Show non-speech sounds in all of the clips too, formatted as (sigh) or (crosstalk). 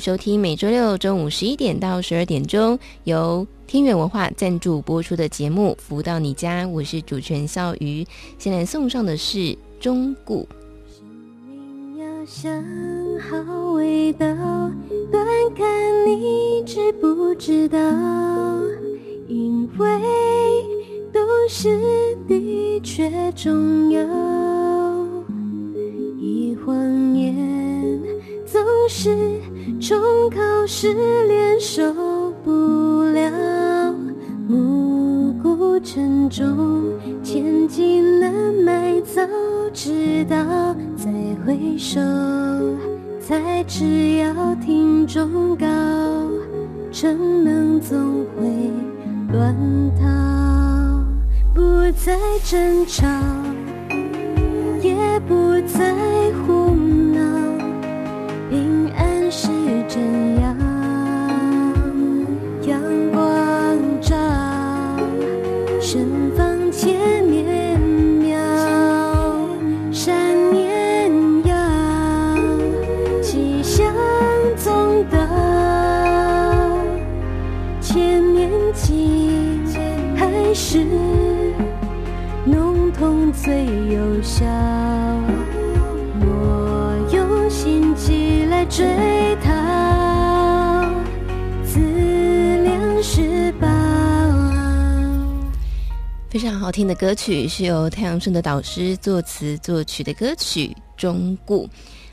收听每周六中午十一点到十二点钟由天元文化赞助播出的节目《福到你家》，我是主持人笑瑜。现在送上的是忠告。生命要想好味道，端看你知不知道，因为懂事的确重要，一晃眼。总是重考失恋受不了，暮鼓晨钟，千金难买早知道，再回首，才知要听忠告，逞能总会乱套，不再争吵，也不再胡闹。平安是真要，阳光照，盛放千年苗，善念要，吉祥总到，千年情还是浓痛最有效。追逃自量是宝。非常好听的歌曲，是由太阳盛德导师作词作曲的歌曲《终故》。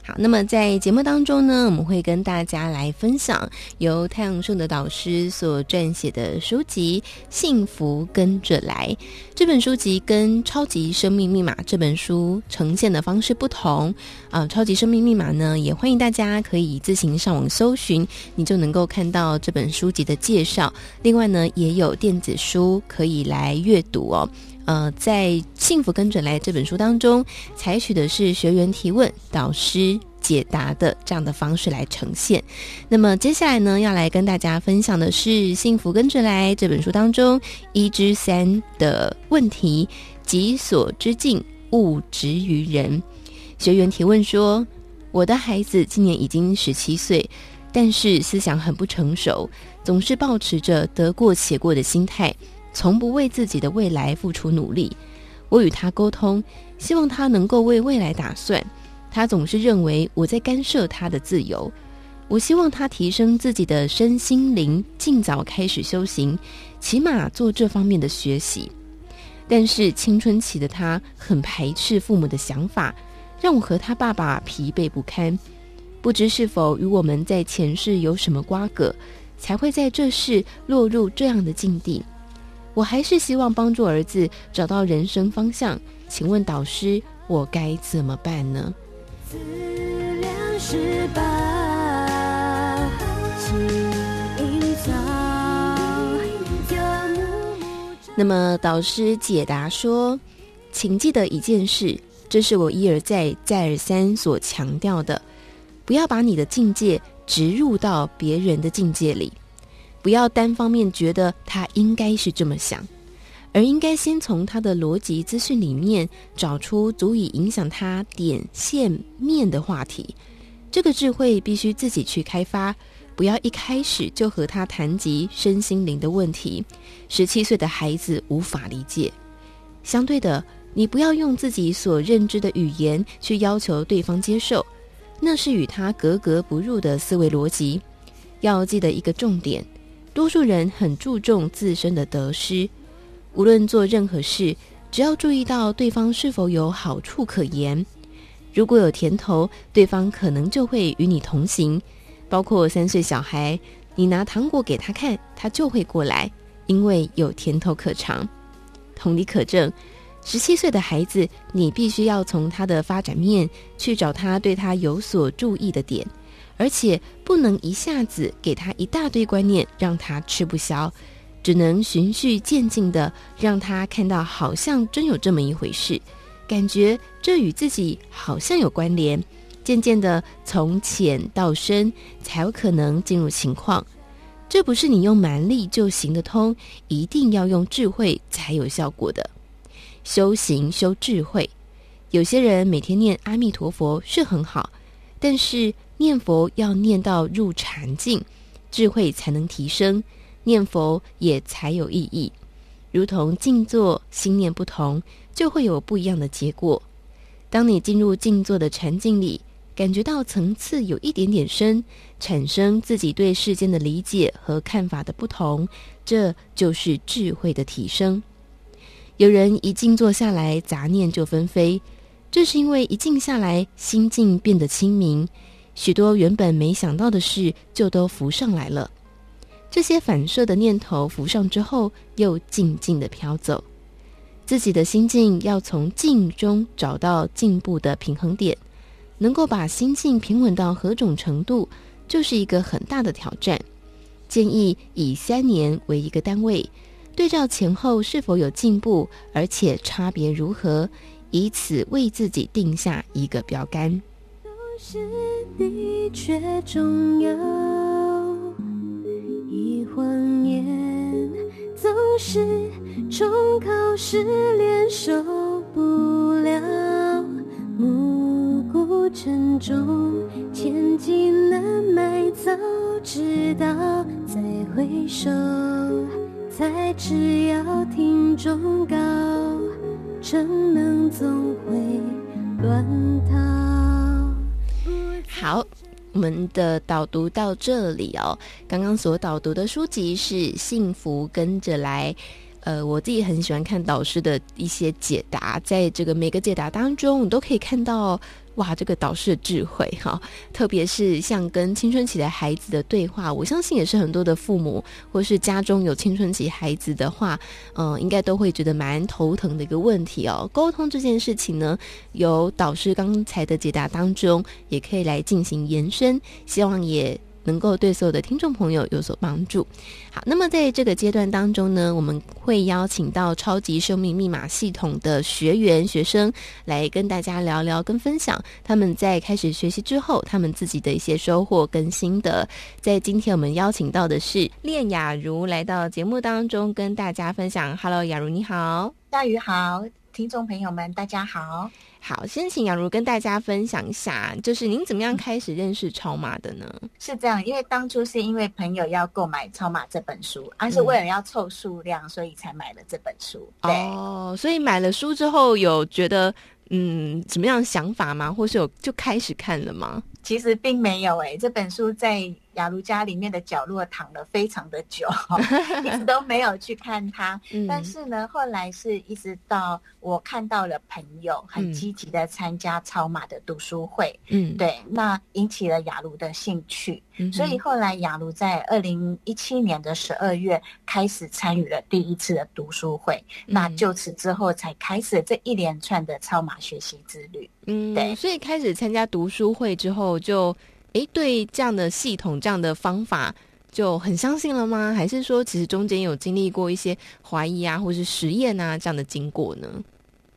好，那么在节目当中呢，我们会跟大家来分享由太阳盛德导师所撰写的书籍《幸福跟着来》。这本书籍跟《超级生命密码》这本书呈现的方式不同啊，《超级生命密码》呢，也欢迎大家可以自行上网搜寻，你就能够看到这本书籍的介绍。另外呢，也有电子书可以来阅读哦。呃，在《幸福跟着来》这本书当中，采取的是学员提问、导师解答的这样的方式来呈现。那么接下来呢，要来跟大家分享的是《幸福跟着来》这本书当中一之三的问题：己所之境，勿执于人。学员提问说：“我的孩子今年已经十七岁，但是思想很不成熟，总是抱持着得过且过的心态。”从不为自己的未来付出努力。我与他沟通，希望他能够为未来打算。他总是认为我在干涉他的自由。我希望他提升自己的身心灵，尽早开始修行，起码做这方面的学习。但是青春期的他很排斥父母的想法，让我和他爸爸疲惫不堪。不知是否与我们在前世有什么瓜葛，才会在这世落入这样的境地。我还是希望帮助儿子找到人生方向，请问导师，我该怎么办呢？那么导师解答说，请记得一件事，这是我一而再、再而三所强调的，不要把你的境界植入到别人的境界里。不要单方面觉得他应该是这么想，而应该先从他的逻辑资讯里面找出足以影响他点线面的话题。这个智慧必须自己去开发，不要一开始就和他谈及身心灵的问题。十七岁的孩子无法理解。相对的，你不要用自己所认知的语言去要求对方接受，那是与他格格不入的思维逻辑。要记得一个重点。多数人很注重自身的得失，无论做任何事，只要注意到对方是否有好处可言。如果有甜头，对方可能就会与你同行。包括三岁小孩，你拿糖果给他看，他就会过来，因为有甜头可尝。同理可证，十七岁的孩子，你必须要从他的发展面去找他对他有所注意的点，而且不能一下子给他一大堆观念，让他吃不消，只能循序渐进的让他看到，好像真有这么一回事，感觉这与自己好像有关联，渐渐的从浅到深，才有可能进入情况。这不是你用蛮力就行得通，一定要用智慧才有效果的。修行修智慧，有些人每天念阿弥陀佛是很好，但是念佛要念到入禅境，智慧才能提升，念佛也才有意义。如同静坐，心念不同，就会有不一样的结果。当你进入静坐的禅境里，感觉到层次有一点点深，产生自己对世间的理解和看法的不同，这就是智慧的提升。有人一静坐下来，杂念就纷飞，这是因为一静下来，心境变得清明，许多原本没想到的事就都浮上来了。这些反射的念头浮上之后，又静静地飘走。自己的心境要从静中找到进步的平衡点。能够把心境平稳到何种程度，就是一个很大的挑战。建议以三年为一个单位，对照前后是否有进步，而且差别如何，以此为自己定下一个标杆。是的确重要，一晃眼总是重考失恋受不了。暮鼓晨钟，千金难买，早知道再回首，才知要听忠告，逞能总会乱套。好，我们的导读到这里哦。刚刚所导读的书籍是《幸福跟着来》。呃，我自己很喜欢看导师的一些解答，在这个每个解答当中，你都可以看到。哇，这个导师的智慧哈，特别是像跟青春期的孩子的对话，我相信也是很多的父母或是家中有青春期孩子的话，嗯、应该都会觉得蛮头疼的一个问题哦。沟通这件事情呢，由导师刚才的解答当中，也可以来进行延伸，希望也。能够对所有的听众朋友有所帮助。好，那么在这个阶段当中呢，我们会邀请到超级生命密码系统的学员学生来跟大家聊聊跟分享他们在开始学习之后，他们自己的一些收获跟心得。在今天我们邀请到的是练雅茹来到节目当中跟大家分享。Hello，雅茹你好，大鱼好，听众朋友们大家好。好，先请杨茹跟大家分享一下，就是您怎么样开始认识超马的呢？是这样，因为当初是因为朋友要购买《超马》这本书，而、是为了要凑数量，所以才买了这本书。对哦，所以买了书之后有觉得嗯什么样的想法吗？或是有就开始看了吗？其实并没有诶、欸，这本书在。雅茹家里面的角落躺了非常的久，(laughs) 一直都没有去看他。但是呢，后来是一直到我看到了朋友很积极的参加超马的读书会，嗯，对，那引起了雅茹的兴趣。所以后来雅茹在二零一七年的十二月开始参与了第一次的读书会，那就此之后才开始了这一连串的超马学习之旅。嗯，对，所以开始参加读书会之后就。诶，对这样的系统、这样的方法就很相信了吗？还是说，其实中间有经历过一些怀疑啊，或是实验啊这样的经过呢？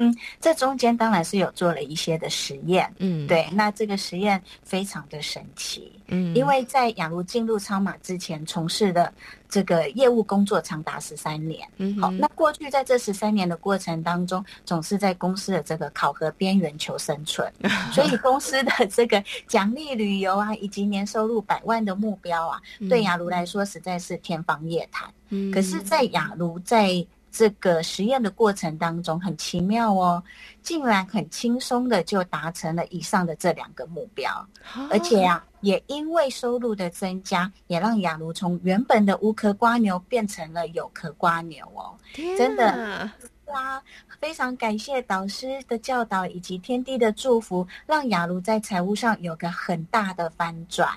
嗯，这中间当然是有做了一些的实验。嗯，对，那这个实验非常的神奇。嗯，因为在雅茹进入超马之前，从事的这个业务工作长达十三年。嗯，好，那过去在这十三年的过程当中，总是在公司的这个考核边缘求生存，(laughs) 所以公司的这个奖励旅游啊，以及年收入百万的目标啊，对雅茹来说实在是天方夜谭。嗯，可是，在雅茹在这个实验的过程当中很奇妙哦，竟然很轻松的就达成了以上的这两个目标，而且啊，也因为收入的增加，也让雅茹从原本的无壳瓜牛变成了有壳瓜牛哦，真的。啊，非常感谢导师的教导以及天地的祝福，让雅茹在财务上有个很大的翻转。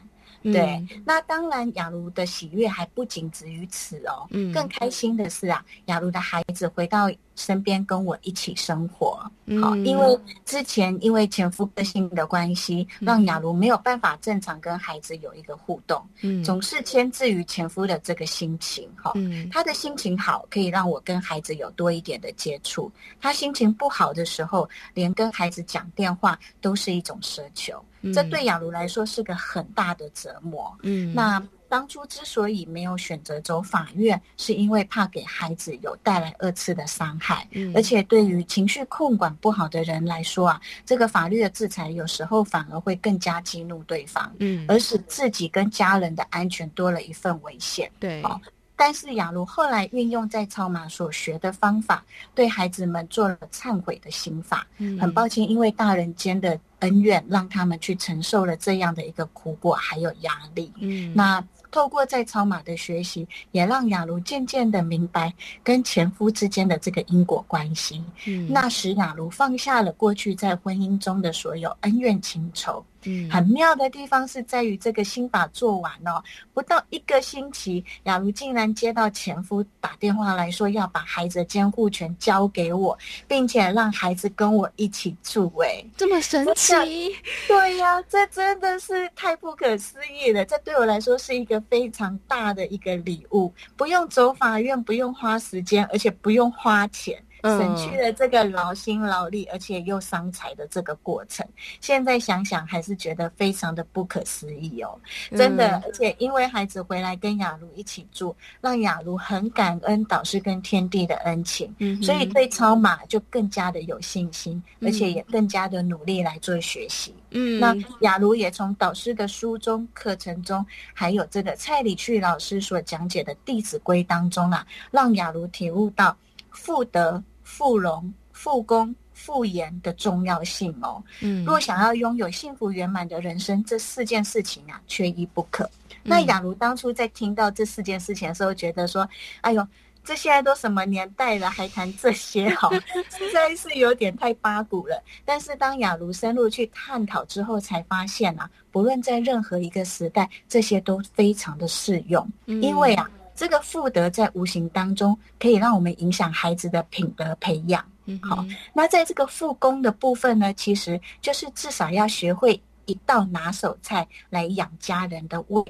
对，那当然，雅茹的喜悦还不仅止于此哦。嗯，更开心的是啊，雅茹的孩子回到身边跟我一起生活。好，因为之前因为前夫个性的关系，让雅茹没有办法正常跟孩子有一个互动，嗯，总是牵制于前夫的这个心情。哈，嗯，他的心情好，可以让我跟孩子有多一点的接触。他心情不好的时候，连跟孩子讲电话都是一种奢求。这对雅茹来说是个很大的折磨。嗯，那。当初之所以没有选择走法院，是因为怕给孩子有带来二次的伤害。嗯，而且对于情绪控管不好的人来说啊，这个法律的制裁有时候反而会更加激怒对方，嗯，而使自己跟家人的安全多了一份危险。对，哦，但是雅茹后来运用在超马所学的方法，对孩子们做了忏悔的心法。嗯，很抱歉，因为大人间的恩怨，让他们去承受了这样的一个苦果还有压力。嗯，那。透过在超马的学习，也让雅茹渐渐的明白跟前夫之间的这个因果关系。嗯，那时雅茹放下了过去在婚姻中的所有恩怨情仇。嗯，很妙的地方是在于这个心法做完哦，不到一个星期，雅茹竟然接到前夫打电话来说要把孩子的监护权交给我，并且让孩子跟我一起住。哎，这么神奇？对呀，这真的是太不可思议了。这对我来说是一个非常大的一个礼物，不用走法院，不用花时间，而且不用花钱。省去了这个劳心劳力，而且又伤财的这个过程，现在想想还是觉得非常的不可思议哦，真的。而且因为孩子回来跟雅茹一起住，让雅茹很感恩导师跟天地的恩情，所以对超马就更加的有信心，而且也更加的努力来做学习。嗯，那雅茹也从导师的书中、课程中，还有这个蔡礼旭老师所讲解的《弟子规》当中啊，让雅茹体悟到富德。富荣、复工、复言的重要性哦。嗯，若想要拥有幸福圆满的人生，这四件事情啊，缺一不可。嗯、那雅茹当初在听到这四件事情的时候，觉得说：“哎呦，这现在都什么年代了，还谈这些？哈，(laughs) 实在是有点太八股了。”但是当雅茹深入去探讨之后，才发现啊，不论在任何一个时代，这些都非常的适用。嗯、因为啊。这个复德在无形当中可以让我们影响孩子的品德培养。嗯，好，那在这个复工的部分呢，其实就是至少要学会一道拿手菜来养家人的胃，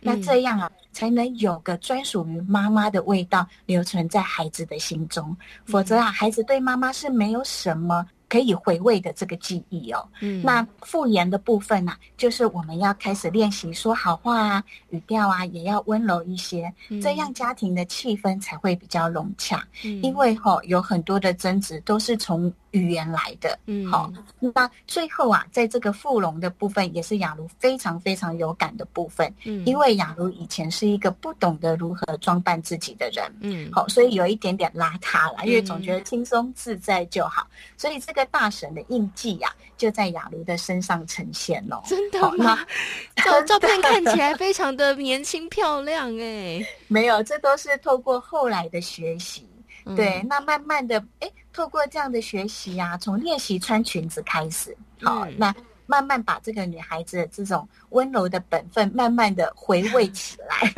那这样啊，才能有个专属于妈妈的味道留存在孩子的心中。否则啊，孩子对妈妈是没有什么。可以回味的这个记忆哦，嗯，那复言的部分呢，啊，就是我们要开始练习说好话啊，语调啊也要温柔一些，嗯，这样家庭的气氛才会比较融洽。嗯，因为哈，哦，有很多的争执都是从。语言来的，嗯，好，那最后啊，在这个富容的部分，也是雅茹非常非常有感的部分，嗯，因为雅茹以前是一个不懂得如何装扮自己的人，嗯，好，所以有一点点邋遢了，因为总觉得轻松自在就好，嗯，所以这个大神的印记呀，啊，就在雅茹的身上呈现了。真的吗？照 (laughs) 照片看起来非常的年轻漂亮哎，(laughs) 没有，这都是透过后来的学习。对，那慢慢的，哎，透过这样的学习呀、啊，从练习穿裙子开始，好，嗯、那慢慢把这个女孩子的这种温柔的本分，慢慢的回味起来。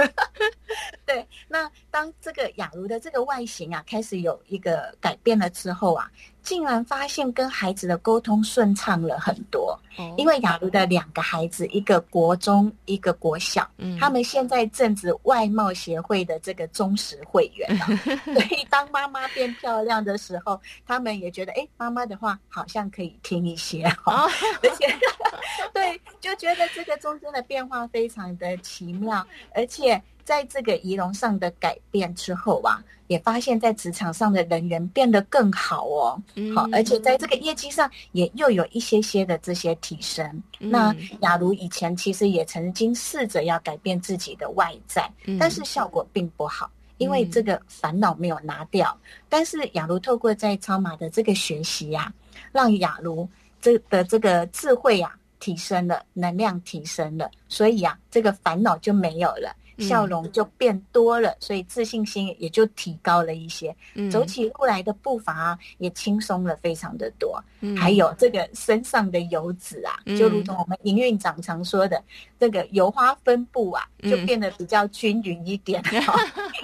(laughs) 对，那当这个雅茹的这个外形啊，开始有一个改变了之后啊。竟然发现跟孩子的沟通顺畅了很多，因为雅茹的两个孩子，一个国中，一个国小，他们现在正值外貌协会的这个忠实会员了，(laughs) 所以当妈妈变漂亮的时候，他们也觉得，哎，妈妈的话好像可以听一些哈，(laughs) 而且，(laughs) 对，就觉得这个中间的变化非常的奇妙，而且。在这个仪容上的改变之后啊，也发现，在职场上的人缘变得更好哦。好，而且在这个业绩上也又有一些些的这些提升。那雅茹以前其实也曾经试着要改变自己的外在，但是效果并不好，因为这个烦恼没有拿掉。但是雅茹透过在超马的这个学习呀，让雅茹这的这个智慧呀提升了，能量提升了，所以啊，这个烦恼就没有了。笑容就变多了，所以自信心也就提高了一些。走起路来的步伐也轻松了非常的多。还有这个身上的油脂啊，就如同我们营运长常说的，这个油花分布啊，就变得比较均匀一点。(laughs)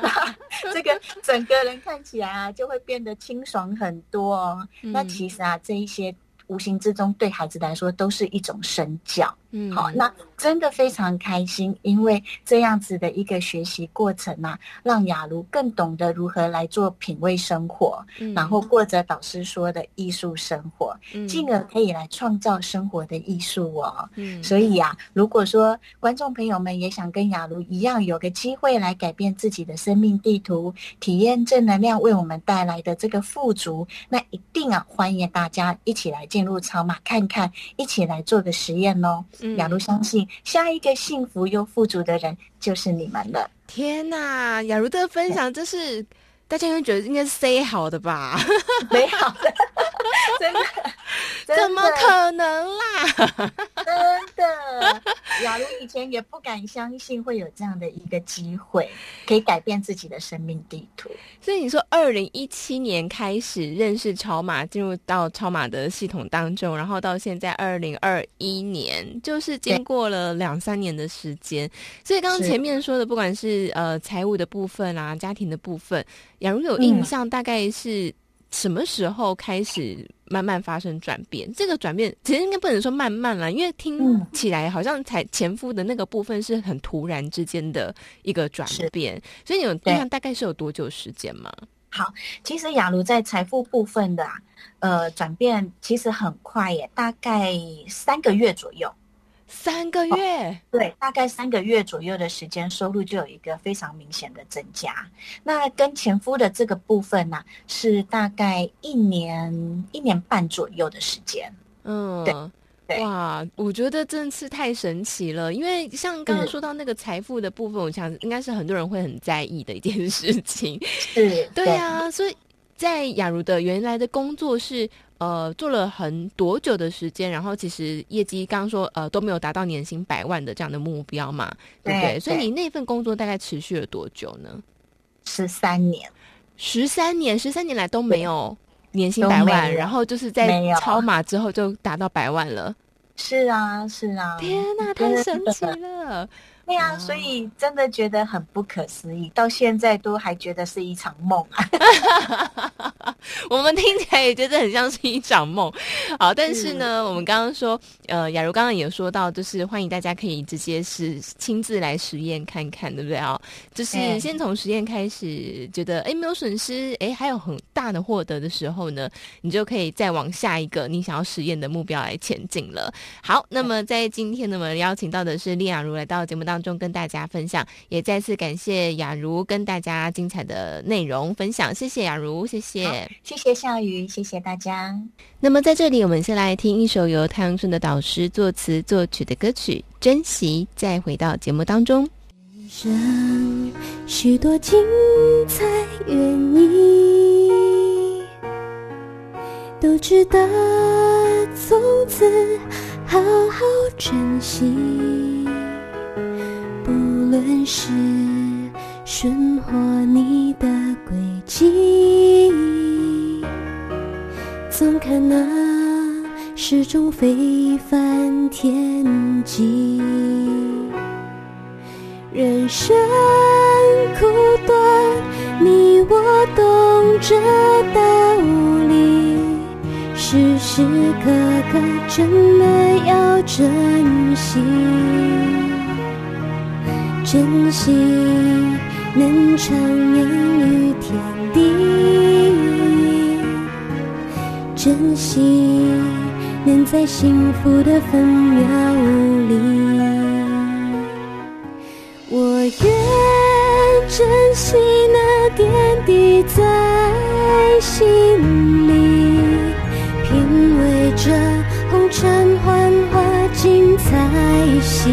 (laughs) 这个整个人看起来啊，就会变得清爽很多哦。那其实啊，这一些无形之中对孩子来说都是一种身教。嗯，好，那真的非常开心，因为这样子的一个学习过程啊，让雅茹更懂得如何来做品味生活，嗯，然后过着导师说的艺术生活，嗯，进而可以来创造生活的艺术哦。嗯，所以啊，如果说观众朋友们也想跟雅茹一样，有个机会来改变自己的生命地图，体验正能量为我们带来的这个富足，那一定啊，欢迎大家一起来进入超马看看，一起来做个实验哦。雅茹相信，下一个幸福又富足的人就是你们了。天哪，雅茹的分享，真是大家会觉得应该是 say 好的吧？(laughs) 美好的，(laughs) 真的。怎么可能啦？真的，雅茹以前也不敢相信会有这样的一个机会，可以改变自己的生命地图。所以你说，二零一七年开始认识超马，进入到超马的系统当中，然后到现在二零二一年，就是经过了两三年的时间。所以刚刚前面说的，不管是呃财务的部分啊，家庭的部分，雅如有印象，大概是什么时候开始？慢慢发生转变，这个转变其实应该不能说慢慢了，因为听起来好像才前夫的那个部分是很突然之间的一个转变，所以你有印象大概是有多久时间吗？好，其实雅茹在财富部分的啊呃转变其实很快耶，大概三个月左右。三个月，哦，对，大概三个月左右的时间，收入就有一个非常明显的增加。那跟前夫的这个部分呢，啊，是大概一年一年半左右的时间。嗯，对，对，哇，我觉得真的是太神奇了。因为像刚刚说到那个财富的部分，嗯，我想应该是很多人会很在意的一件事情。是，对啊，所以在雅茹的原来的工作是。呃，做了很多久的时间，然后其实业绩刚刚说呃都没有达到年薪百万的这样的目标嘛，对不对？对，所以你那份工作大概持续了多久呢？十三年，十三年，十三年来都没有年薪百万，然后就是在超马之后就达到百万了。是啊，是啊，天哪，太神奇了！对呀、啊，所以真的觉得很不可思议，到现在都还觉得是一场梦啊。(laughs) 我们听起来也觉得很像是一场梦。好，但是呢，我们刚刚说，呃，雅茹刚刚也说到，就是欢迎大家可以直接是亲自来实验看看，对不对啊？就是先从实验开始，觉得哎没有损失，哎还有很大的获得的时候呢，你就可以再往下一个你想要实验的目标来前进了。好，那么在今天呢，我们邀请到的是丽雅茹来到节目当中。中跟大家分享，也再次感谢雅茹跟大家精彩的内容分享，谢谢雅茹，谢谢，谢谢夏雨，谢谢大家。那么在这里，我们先来听一首由太阳顺的导师作词作曲的歌曲《珍惜》，再回到节目当中。人生许多精彩原因，都值得从此好好珍惜。无论是顺或逆的轨迹，总看那始终非凡天际。人生苦短，你我懂这道理，时时刻刻真的要珍惜。珍惜能徜徉于天地，珍惜能在幸福的分秒里，我愿珍惜那点滴在心里，品味着红尘幻化精彩戏。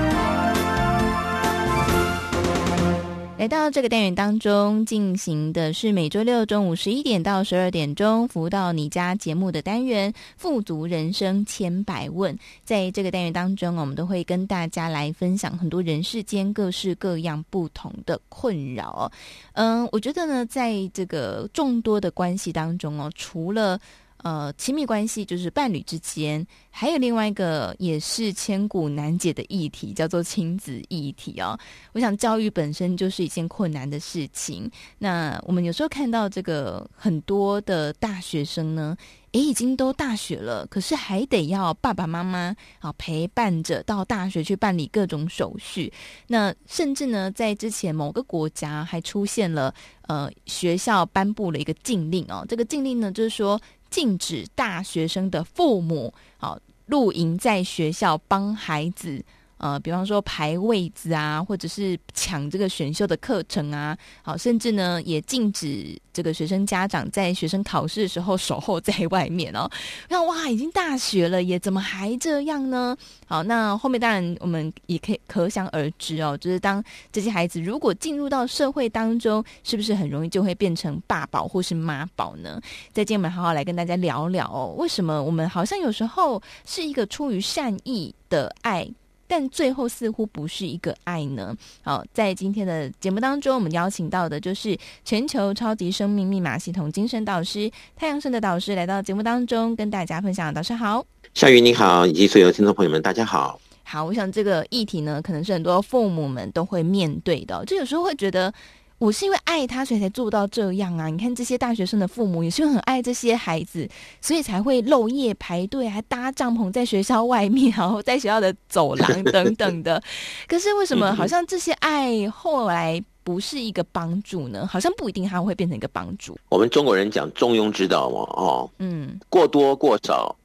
来到这个单元当中进行的是每周六中午十一点到十二点钟服务到你家节目的单元《富足人生千百问》。在这个单元当中，我们都会跟大家来分享很多人世间各式各样不同的困扰。嗯，我觉得呢，在这个众多的关系当中哦，除了呃，亲密关系就是伴侣之间，还有另外一个也是千古难解的议题，叫做亲子议题哦。我想教育本身就是一件困难的事情。那我们有时候看到这个很多的大学生呢，诶，已经都大学了，可是还得要爸爸妈妈啊陪伴着到大学去办理各种手续。那甚至呢，在之前某个国家还出现了呃，学校颁布了一个禁令哦。这个禁令呢，就是说。禁止大学生的父母，好露营在学校帮孩子。呃，比方说排位子啊，或者是抢这个选秀的课程啊，好，甚至呢也禁止这个学生家长在学生考试的时候守候在外面哦。那哇，已经大学了，也怎么还这样呢？好，那后面当然我们也可以可想而知哦，就是当这些孩子如果进入到社会当中，是不是很容易就会变成爸宝或是妈宝呢？再见我们好好来跟大家聊聊哦，为什么我们好像有时候是一个出于善意的爱。但最后似乎不是一个爱呢。好，在今天的节目当中，我们邀请到的就是全球超级生命密码系统精神导师太阳神的导师来到节目当中，跟大家分享。导师好，夏雨你好，以及所有的听众朋友们，大家好。好，我想这个议题呢，可能是很多父母们都会面对的，就有时候会觉得。我是因为爱他，所以才做到这样啊！你看这些大学生的父母也是很爱这些孩子，所以才会漏夜排队，还搭帐篷在学校外面，然后在学校的走廊等等的。(laughs) 可是为什么好像这些爱后来不是一个帮助呢？好像不一定他会变成一个帮助。我们中国人讲中庸之道嘛，哦，嗯，过多过少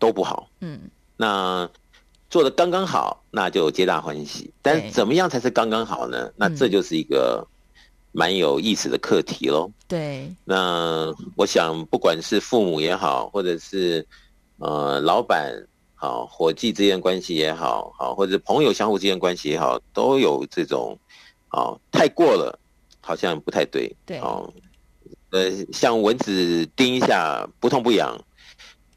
都不好，嗯，那做的刚刚好，那就皆大欢喜。但怎么样才是刚刚好呢？那这就是一个。蛮有意思的课题喽。对，那我想，不管是父母也好，或者是呃老板好，伙计之间关系也好，好，或者朋友相互之间关系也好，都有这种，哦，太过了，好像不太对。对，哦，呃，像蚊子叮一下不痛不痒，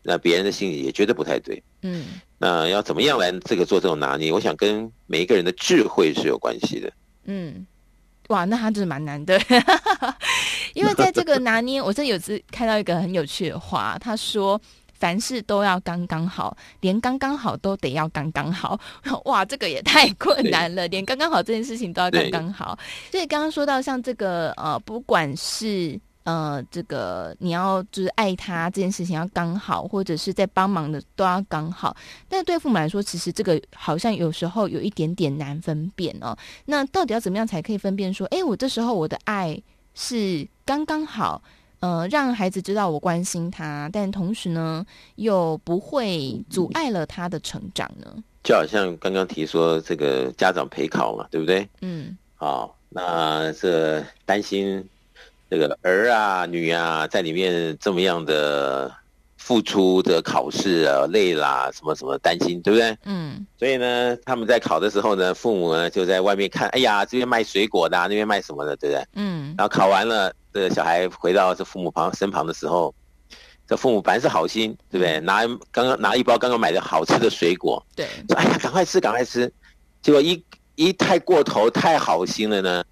那别人的心里也觉得不太对。嗯，那要怎么样来这个做这种拿捏？我想跟每一个人的智慧是有关系的。嗯。哇，那他真的蛮难的，(laughs) 因为在这个拿捏，我真的有次看到一个很有趣的话，他说凡事都要刚刚好，连刚刚好都得要刚刚好。(laughs) 哇，这个也太困难了，连刚刚好这件事情都要刚刚好。所以刚刚说到像这个呃，不管是。呃，这个你要就是爱他这件事情要刚好，或者是在帮忙的都要刚好。但是对父母来说，其实这个好像有时候有一点点难分辨哦。那到底要怎么样才可以分辨说，哎，我这时候我的爱是刚刚好，呃，让孩子知道我关心他，但同时呢又不会阻碍了他的成长呢？就好像刚刚提说这个家长陪考嘛，对不对？嗯。好，那这担心。这个儿啊、女啊，在里面这么样的付出的考试啊，累啦，什么什么担心，对不对？嗯。所以呢，他们在考的时候呢，父母呢就在外面看，哎呀，这边卖水果的啊，那边卖什么的，对不对？嗯。然后考完了，这个小孩回到这父母旁身旁的时候，这父母本来是好心，对不对？拿刚刚拿一包刚刚买的好吃的水果，对，说哎呀，赶快吃，赶快吃。结果一一太过头，太好心了呢。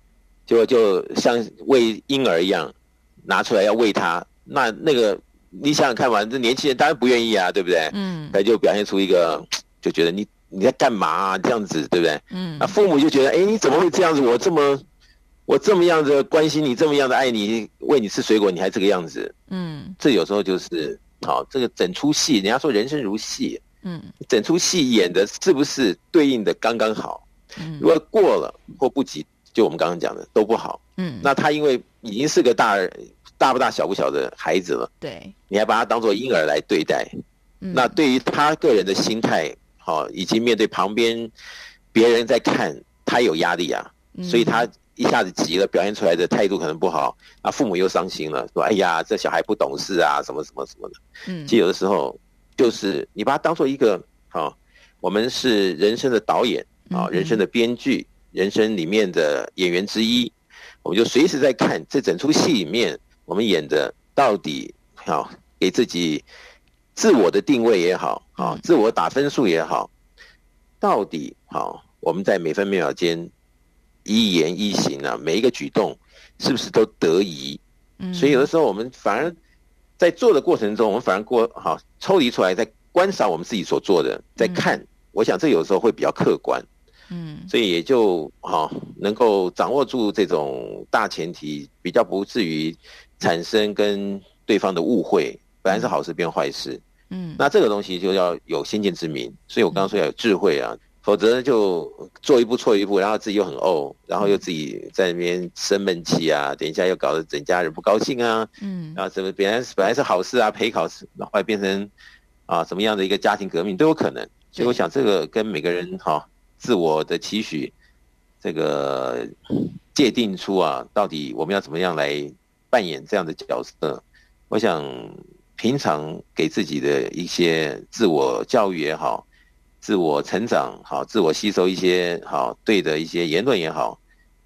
就就像喂婴儿一样，拿出来要喂他，那那个你想想看嘛，这年轻人当然不愿意啊，对不对？嗯，他就表现出一个就觉得你你在干嘛啊，这样子，对不对？嗯，那父母就觉得，哎，你怎么会这样子？我这么我这么样子关心你，这么样的爱你，喂你吃水果，你还这个样子？嗯，这有时候就是好，这个整出戏，人家说人生如戏，嗯，整出戏演的是不是对应的刚刚好？嗯，如果过了或不及。就我们刚刚讲的都不好，嗯，那他因为已经是个大大不大小不小的孩子了，对，你还把他当做婴儿来对待，嗯，那对于他个人的心态，好，以及面对旁边别人在看，他有压力啊，所以他一下子急了，表现出来的态度可能不好，那父母又伤心了，说：“哎呀，这小孩不懂事啊，什么什么什么的。”嗯，其实有的时候就是你把他当做一个，好，我们是人生的导演啊，人生的编剧，人生里面的演员之一，我们就随时在看这整出戏里面，我们演的到底好，给自己。自我的定位也好，啊，自我打分数也好，到底好，我们在每分每秒间一言一行啊，每一个举动是不是都得宜？嗯，所以有的时候我们反而在做的过程中，我们反而过好抽离出来，在观赏我们自己所做的，在看，我想这有时候会比较客观，嗯，所以也就好能够掌握住这种大前提，比较不至于产生跟对方的误会。本来是好事变坏事，嗯，那这个东西就要有先见之明，所以我刚刚说要有智慧啊，否则就做一步错一步，然后自己又很怄，然后又自己在那边生闷气啊，等一下又搞得整家人不高兴啊，嗯，然后什么本来本来是好事啊，陪考试，然后变成啊什么样的一个家庭革命都有可能，所以我想这个跟每个人哈、啊、自我的期许，这个界定出啊，到底我们要怎么样来扮演这样的角色，我想。平常给自己的一些自我教育也好，自我成长好，自我吸收一些好对的一些言论也好，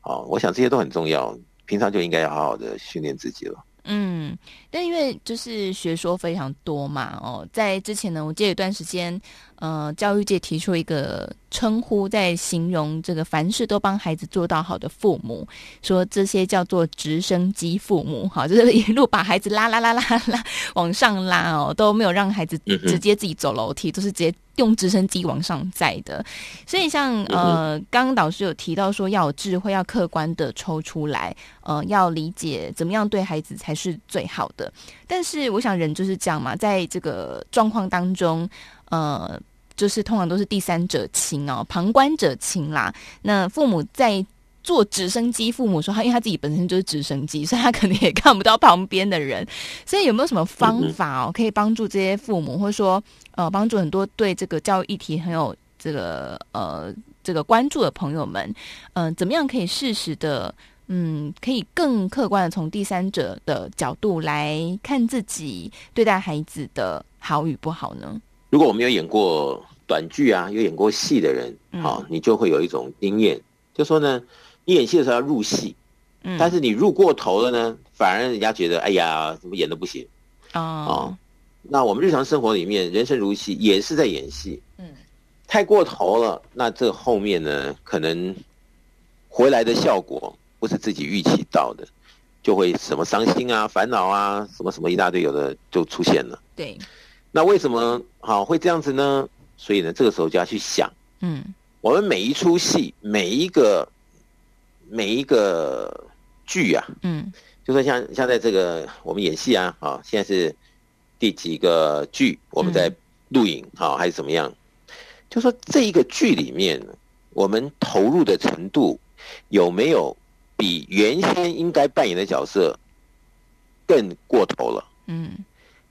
好，我想这些都很重要。平常就应该要好好的训练自己了。嗯，但因为就是学说非常多嘛，哦，在之前呢，我记得有段时间，呃，教育界提出一个称呼，在形容这个凡事都帮孩子做到好的父母，说这些叫做直升机父母，(laughs) 哈，就是一路把孩子拉拉拉拉拉往上拉哦，都没有让孩子直接自己走楼梯，都是直接。用直升机往上载的，所以像呃，刚刚导师有提到说要有智慧，要客观的抽出来，呃，要理解怎么样对孩子才是最好的。但是我想人就是这样嘛，在这个状况当中，呃，就是通常都是第三者亲哦，旁观者清啦。那父母在。坐直升机，父母说他，因为他自己本身就是直升机，所以他可能也看不到旁边的人。所以有没有什么方法哦，可以帮助这些父母，或者说呃，帮助很多对这个教育议题很有这个呃这个关注的朋友们，嗯、怎么样可以适时的，嗯，可以更客观的从第三者的角度来看自己对待孩子的好与不好呢？如果我们有演过短剧啊，有演过戏的人，好、嗯，你就会有一种经验，就说呢。你演戏的时候要入戏，嗯，但是你入过头了呢，反而人家觉得，哎呀，怎么演的不行，哦，哦，那我们日常生活里面，人生如戏，也是在演戏，嗯，太过头了，那这后面呢，可能回来的效果不是自己预期到的，就会什么伤心啊、烦恼啊，什么什么一大堆，有的就出现了。对，那为什么好会这样子呢？所以呢，这个时候就要去想，嗯，我们每一出戏，每一个。每一个剧啊，嗯，就说像像在这个我们演戏啊，啊，现在是第几个剧我们在录影啊，还是怎么样？就说这一个剧里面，我们投入的程度有没有比原先应该扮演的角色更过头了？嗯，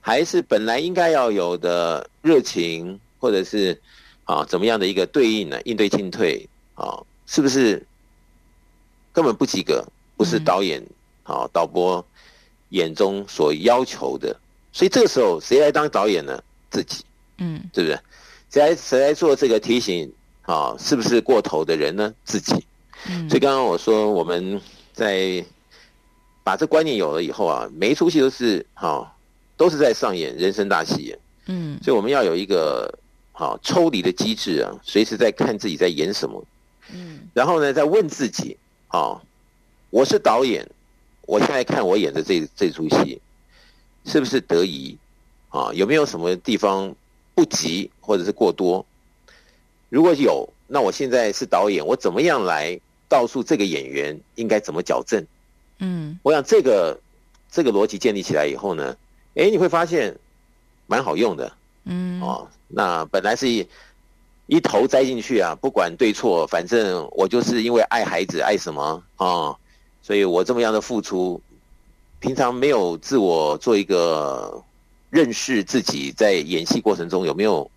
还是本来应该要有的热情，或者是啊怎么样的一个对应呢？应对进退啊，是不是？根本不及格，不是导演、好、嗯、导播眼中所要求的，所以这个时候谁来当导演呢？自己，嗯，对不对？谁来谁来做这个提醒？啊，是不是过头的人呢？自己。嗯，所以刚刚我说我们在把这观念有了以后啊，每一出戏都是好，都是在上演人生大戏。嗯，所以我们要有一个好抽离的机制啊，随时在看自己在演什么。嗯，然后呢，再问自己。啊，我是导演，我现在看我演的这这出戏，是不是得宜？啊，有没有什么地方不及或者是过多？如果有，那我现在是导演，我怎么样来告诉这个演员应该怎么矫正？嗯，我想这个这个逻辑建立起来以后呢，哎，你会发现蛮好用的。嗯，哦，那本来是。一一头栽进去啊，不管对错，反正我就是因为爱孩子，爱什么啊、哦，所以我这么样的付出，平常没有自我做一个认识自己，在演戏过程中有没有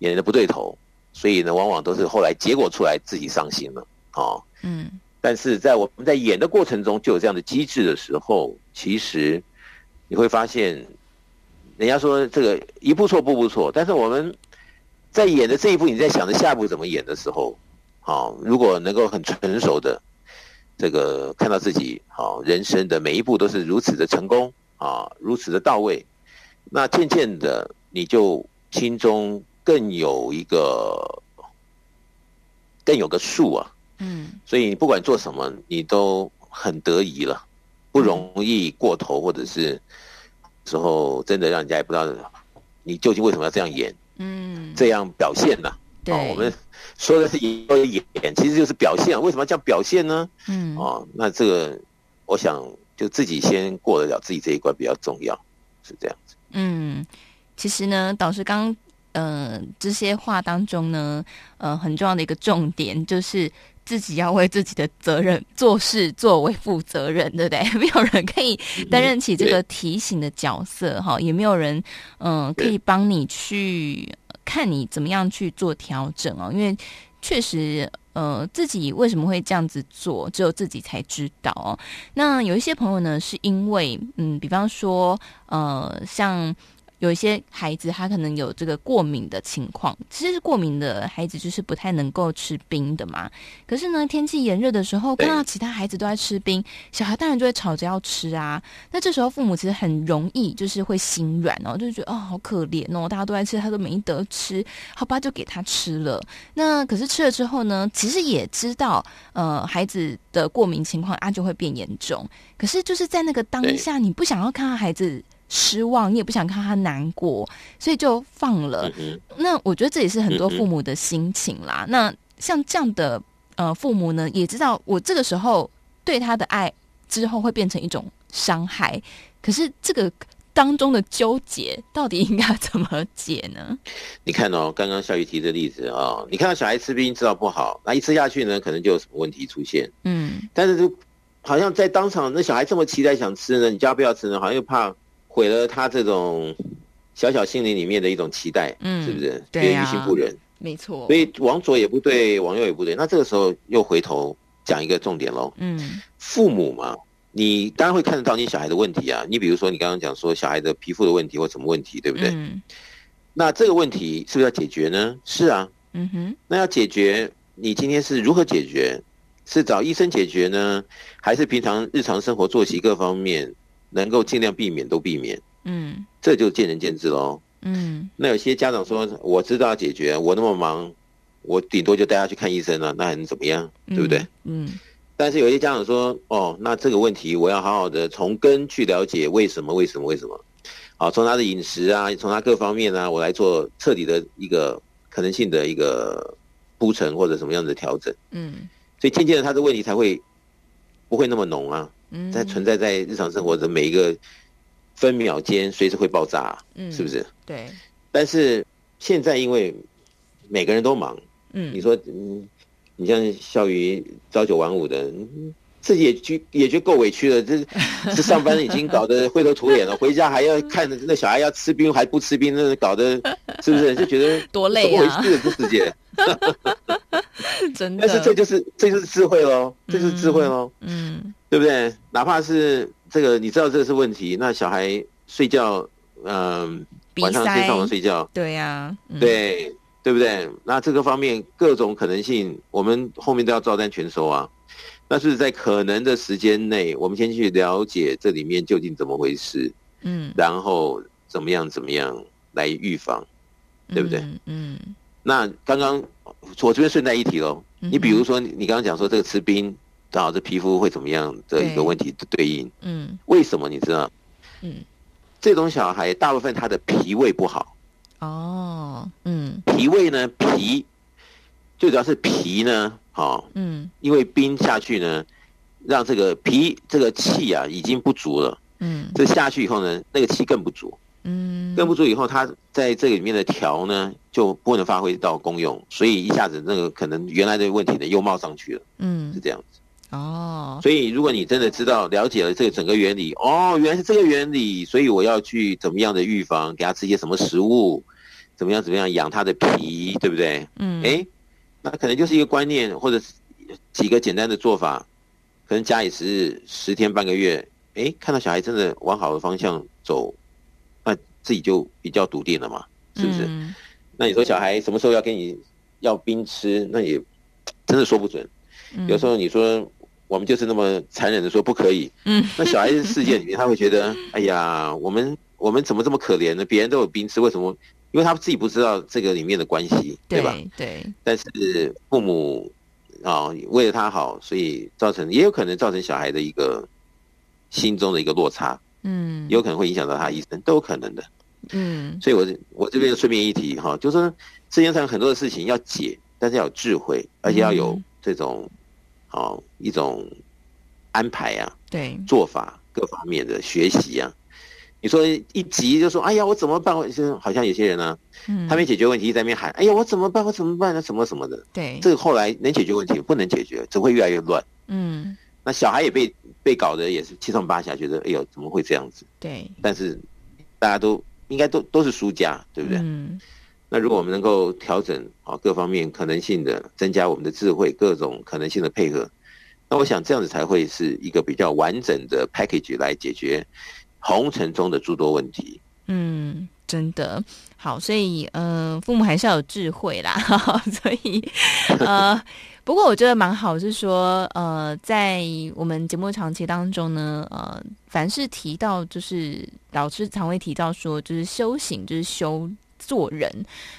演的不对头，所以呢，往往都是后来结果出来自己伤心了哦。嗯，但是在我们在演的过程中就有这样的机制的时候，其实你会发现，人家说这个一步错步步错，但是我们在演的这一步，你在想着下一步怎么演的时候，好，如果能够很成熟的这个看到自己好人生的每一步都是如此的成功啊，如此的到位，那渐渐的你就心中。更有一个，更有个数啊，嗯，所以你不管做什么，你都很得意了，不容易过头，或者是时候真的让人家也不知道你究竟为什么要这样演，嗯，这样表现呢？对，我们说的是演演，其实就是表现。为什么要这样表现呢？嗯，哦，那这个我想就自己先过得了自己这一关比较重要，是这样子。嗯，其实呢，导师刚。呃，这些话当中呢，呃，很重要的一个重点就是自己要为自己的责任做事作为负责任，对不对？(laughs) 没有人可以担任起这个提醒的角色，哈、嗯，也没有人嗯、呃、可以帮你去看你怎么样去做调整哦。因为确实，呃，自己为什么会这样子做，只有自己才知道哦。那有一些朋友呢，是因为嗯，比方说呃，像。有一些孩子，他可能有这个过敏的情况。其实过敏的孩子就是不太能够吃冰的嘛。可是呢，天气炎热的时候，看到其他孩子都在吃冰，小孩当然就会吵着要吃啊。那这时候父母其实很容易就是会心软哦，就觉得哦好可怜哦，大家都在吃，他都没得吃，好吧，就给他吃了。那可是吃了之后呢，其实也知道呃孩子的过敏情况啊就会变严重。可是就是在那个当下，你不想要看到孩子。失望，你也不想看他难过，所以就放了。那我觉得这也是很多父母的心情啦。那像这样的呃父母呢，也知道我这个时候对他的爱之后会变成一种伤害。可是这个当中的纠结，到底应该怎么解呢？你看哦，刚刚小雨提的例子啊、哦，你看到小孩吃冰知道不好，那一吃下去呢，可能就有什么问题出现。嗯，但是就好像在当场，那小孩这么期待想吃呢，你叫他不要吃呢，好像又怕。毁了他这种小小心灵里面的一种期待，嗯，是不是？对呀、啊，于心不忍，没错。所以往左也不对，往右也不对。那这个时候又回头讲一个重点喽，嗯，父母嘛，你当然会看得到你小孩的问题啊。你比如说，你刚刚讲说小孩的皮肤的问题或什么问题，对不对？嗯。那这个问题是不是要解决呢？是啊，嗯哼。那要解决，你今天是如何解决？是找医生解决呢，还是平常日常生活作息各方面？能够尽量避免都避免，嗯，这就见仁见智喽，嗯。那有些家长说，我知道要解决，我那么忙，我顶多就带他去看医生了，那还能怎么样？嗯、对不对？嗯。但是有些家长说，哦，那这个问题我要好好的从根去了解为什么？为什么？为什么？好，从他的饮食啊，从他各方面啊，我来做彻底的一个可能性的一个铺陈或者什么样的调整。嗯。所以渐渐的，他的问题才会不会那么浓啊。在存在在日常生活的每一个分秒间，随时会爆炸，嗯，是不是？对。但是现在因为每个人都忙，嗯，你说，嗯，你像笑鱼朝九晚五的，自己也觉也觉够委屈了。这 (laughs) 这上班已经搞得灰头土脸了，回家还要看那小孩要吃冰还不吃冰，那搞得是不是？(laughs) 就觉得多累啊！这个世界，(laughs) 真的。但是这就是这就是智慧喽，这就是智慧喽，嗯。对不对？哪怕是这个，你知道这个是问题，那小孩睡觉，嗯、呃，晚上先上床睡觉，对呀、啊嗯，对，对不对？那这个方面各种可能性，我们后面都要照单全收啊。那是在可能的时间内，我们先去了解这里面究竟怎么回事，嗯，然后怎么样怎么样来预防，对不对？嗯。嗯，那刚刚我这边顺带一提喽，你比如说你刚刚讲说这个吃冰。导致皮肤会怎么样的一个问题的对应？嗯，为什么你知道？嗯，这种小孩大部分他的脾胃不好。哦，嗯，脾胃呢，脾最主要是脾呢，好，嗯，因为冰下去呢，让这个脾这个气啊已经不足了，嗯，这下去以后呢，那个气更不足，嗯，更不足以后，它在这里面的调呢就不能发挥到功用，所以一下子那个可能原来的问题呢又冒上去了，嗯，是这样子。哦，所以如果你真的知道了解了这个整个原理，哦，原来是这个原理，所以我要去怎么样的预防，给他吃些什么食物，怎么样怎么样养他的皮，对不对？嗯，哎，那可能就是一个观念，或者几个简单的做法，可能假以时日，十天半个月，哎，看到小孩真的往好的方向走，那自己就比较笃定了嘛，是不是？嗯、那你说小孩什么时候要跟你要冰吃，那也真的说不准。嗯、有时候你说我们就是那么残忍的说不可以，嗯，那小孩子世界里面他会觉得，(laughs) 哎呀，我们我们怎么这么可怜呢？别人都有冰吃，为什么？因为他自己不知道这个里面的关系，对吧？对。但是父母啊，为了他好，所以造成也有可能造成小孩的一个心中的一个落差，嗯，有可能会影响到他一生，都有可能的，嗯。所以我我这边顺便一提哈，就是说世界上很多的事情要解，但是要有智慧，而且要有这种啊一种安排啊，对，做法各方面的学习啊。你说一急就说，哎呀，我怎么办？我好像有些人呢、啊，嗯，他没解决问题，在那边喊，哎呀，我怎么办？我怎么办呢？什么什么的。对，这个后来能解决问题，不能解决，只会越来越乱。嗯，那小孩也被被搞得也是七上八下，觉得哎呦，怎么会这样子？对，但是大家都应该都都是输家，对不对？嗯，那如果我们能够调整啊各方面可能性的，增加我们的智慧，各种可能性的配合，那我想这样子才会是一个比较完整的 package 来解决。红尘中的诸多问题，嗯，真的好，所以呃，父母还是要有智慧啦。(laughs) 所以呃，(laughs) 不过我觉得蛮好，是说呃，在我们节目长期当中呢，呃，凡是提到就是老师常会提到说，就是修行，就是修做人。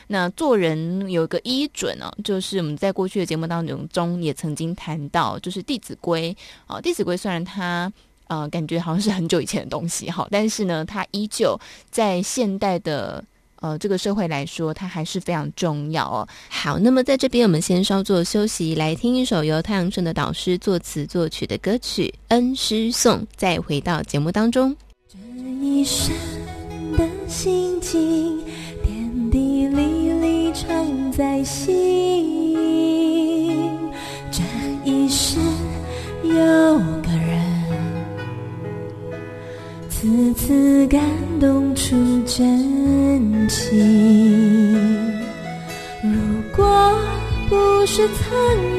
那做人有一个依准哦，就是我们在过去的节目当中中也曾经谈到，就是《弟子规》啊，《弟子规》虽然它。呃，感觉好像是很久以前的东西哈，但是呢，它依旧在现代的呃这个社会来说，它还是非常重要哦。好，那么在这边我们先稍作休息，来听一首由太阳盛德导师作词作曲的歌曲《恩师颂》，再回到节目当中。这一生的心情，在心，这一生有个人。次次感动出真情。如果不是曾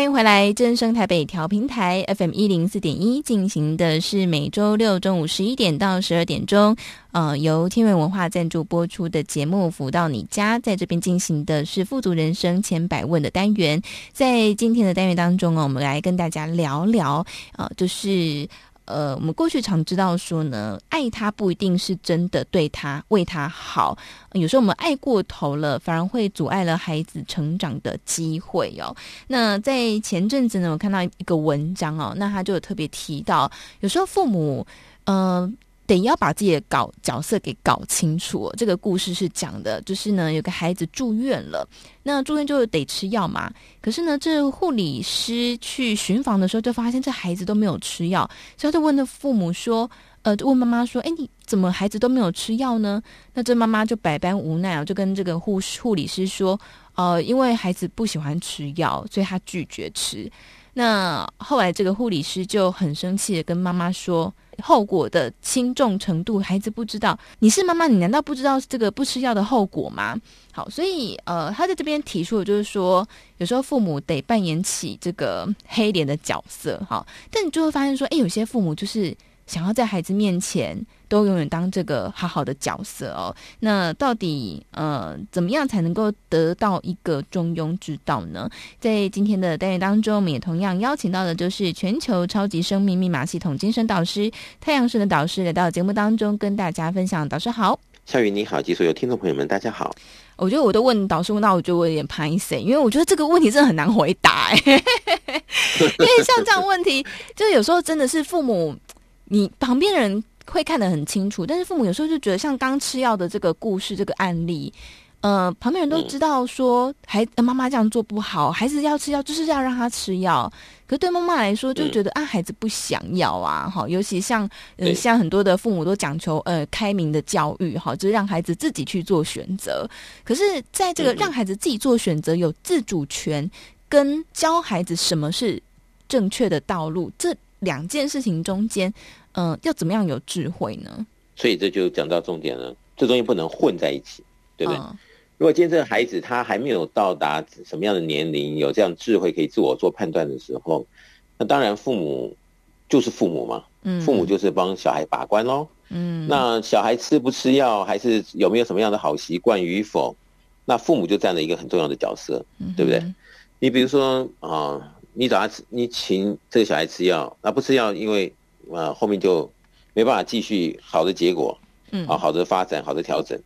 欢迎回来，真生台北调平台 FM 一零四点一进行的是每周六中午十一点到十二点钟，呃，由天元文化赞助播出的节目《福到你家》在这边进行的是富足人生千百问的单元。在今天的单元当中哦，我们来跟大家聊聊，呃，就是。呃，我们过去常知道说呢，爱他不一定是真的对他为他好，有时候我们爱过头了，反而会阻碍了孩子成长的机会哦。那在前阵子呢，我看到一个文章哦，那他就有特别提到，有时候父母，呃。得要把自己的搞角色给搞清楚。这个故事是讲的，就是呢，有个孩子住院了，那住院就得吃药嘛。可是呢，这护理师去巡房的时候，就发现这孩子都没有吃药，所以他就问那父母说：“呃，就问妈妈说，哎，你怎么孩子都没有吃药呢？”那这妈妈就百般无奈啊，就跟这个护护理师说：“呃，因为孩子不喜欢吃药，所以他拒绝吃。”那后来这个护理师就很生气的跟妈妈说。后果的轻重程度，孩子不知道。你是妈妈，你难道不知道这个不吃药的后果吗？好，所以呃，他在这边提出的就是说，有时候父母得扮演起这个黑脸的角色，哈。但你就会发现说，哎，有些父母就是。想要在孩子面前都永远当这个好好的角色哦，那到底呃怎么样才能够得到一个中庸之道呢？在今天的单元当中，我们也同样邀请到的就是全球超级生命密码系统精神导师太阳神的导师来到节目当中跟大家分享。导师好，夏雨你好，及所有听众朋友们大家好。我觉得我都问导师问到，我觉得我有点怕死，因为我觉得这个问题真的很难回答，(laughs) 因为像这样问题，就有时候真的是父母。你旁边人会看得很清楚，但是父母有时候就觉得，像刚吃药的这个故事，这个案例，呃，旁边人都知道说，孩子妈妈这样做不好，孩子要吃药就是要让他吃药。可是对妈妈来说，就觉得啊，孩子不想要啊，好，尤其像呃，像很多的父母都讲求呃开明的教育，哈，就是让孩子自己去做选择。可是，在这个让孩子自己做选择、有自主权，跟教孩子什么是正确的道路，这两件事情中间。嗯、呃，要怎么样有智慧呢？所以这就讲到重点了，这东西不能混在一起，对不对？哦、如果今天这个孩子他还没有到达什么样的年龄，有这样智慧可以自我做判断的时候，那当然父母就是父母嘛，嗯，父母就是帮小孩把关喽，嗯，那小孩吃不吃药，还是有没有什么样的好习惯与否，那父母就占了一个很重要的角色，嗯、对不对？你比如说啊、呃，你找他吃，你请这个小孩吃药，那不吃药，因为呃，后面就没办法继续好的结果，嗯，啊，好的发展，好的调整。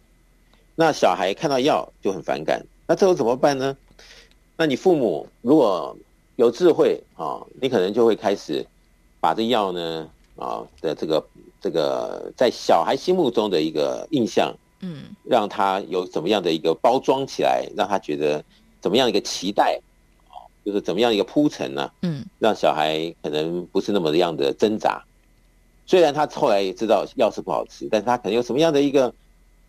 那小孩看到药就很反感，那这时候怎么办呢？那你父母如果有智慧啊，你可能就会开始把这药呢啊的这个这个在小孩心目中的一个印象，嗯，让他有怎么样的一个包装起来，让他觉得怎么样一个期待。就是怎么样一个铺陈呢？嗯，让小孩可能不是那么的样的挣扎。虽然他后来也知道药是不好吃，但是他可能有什么样的一个，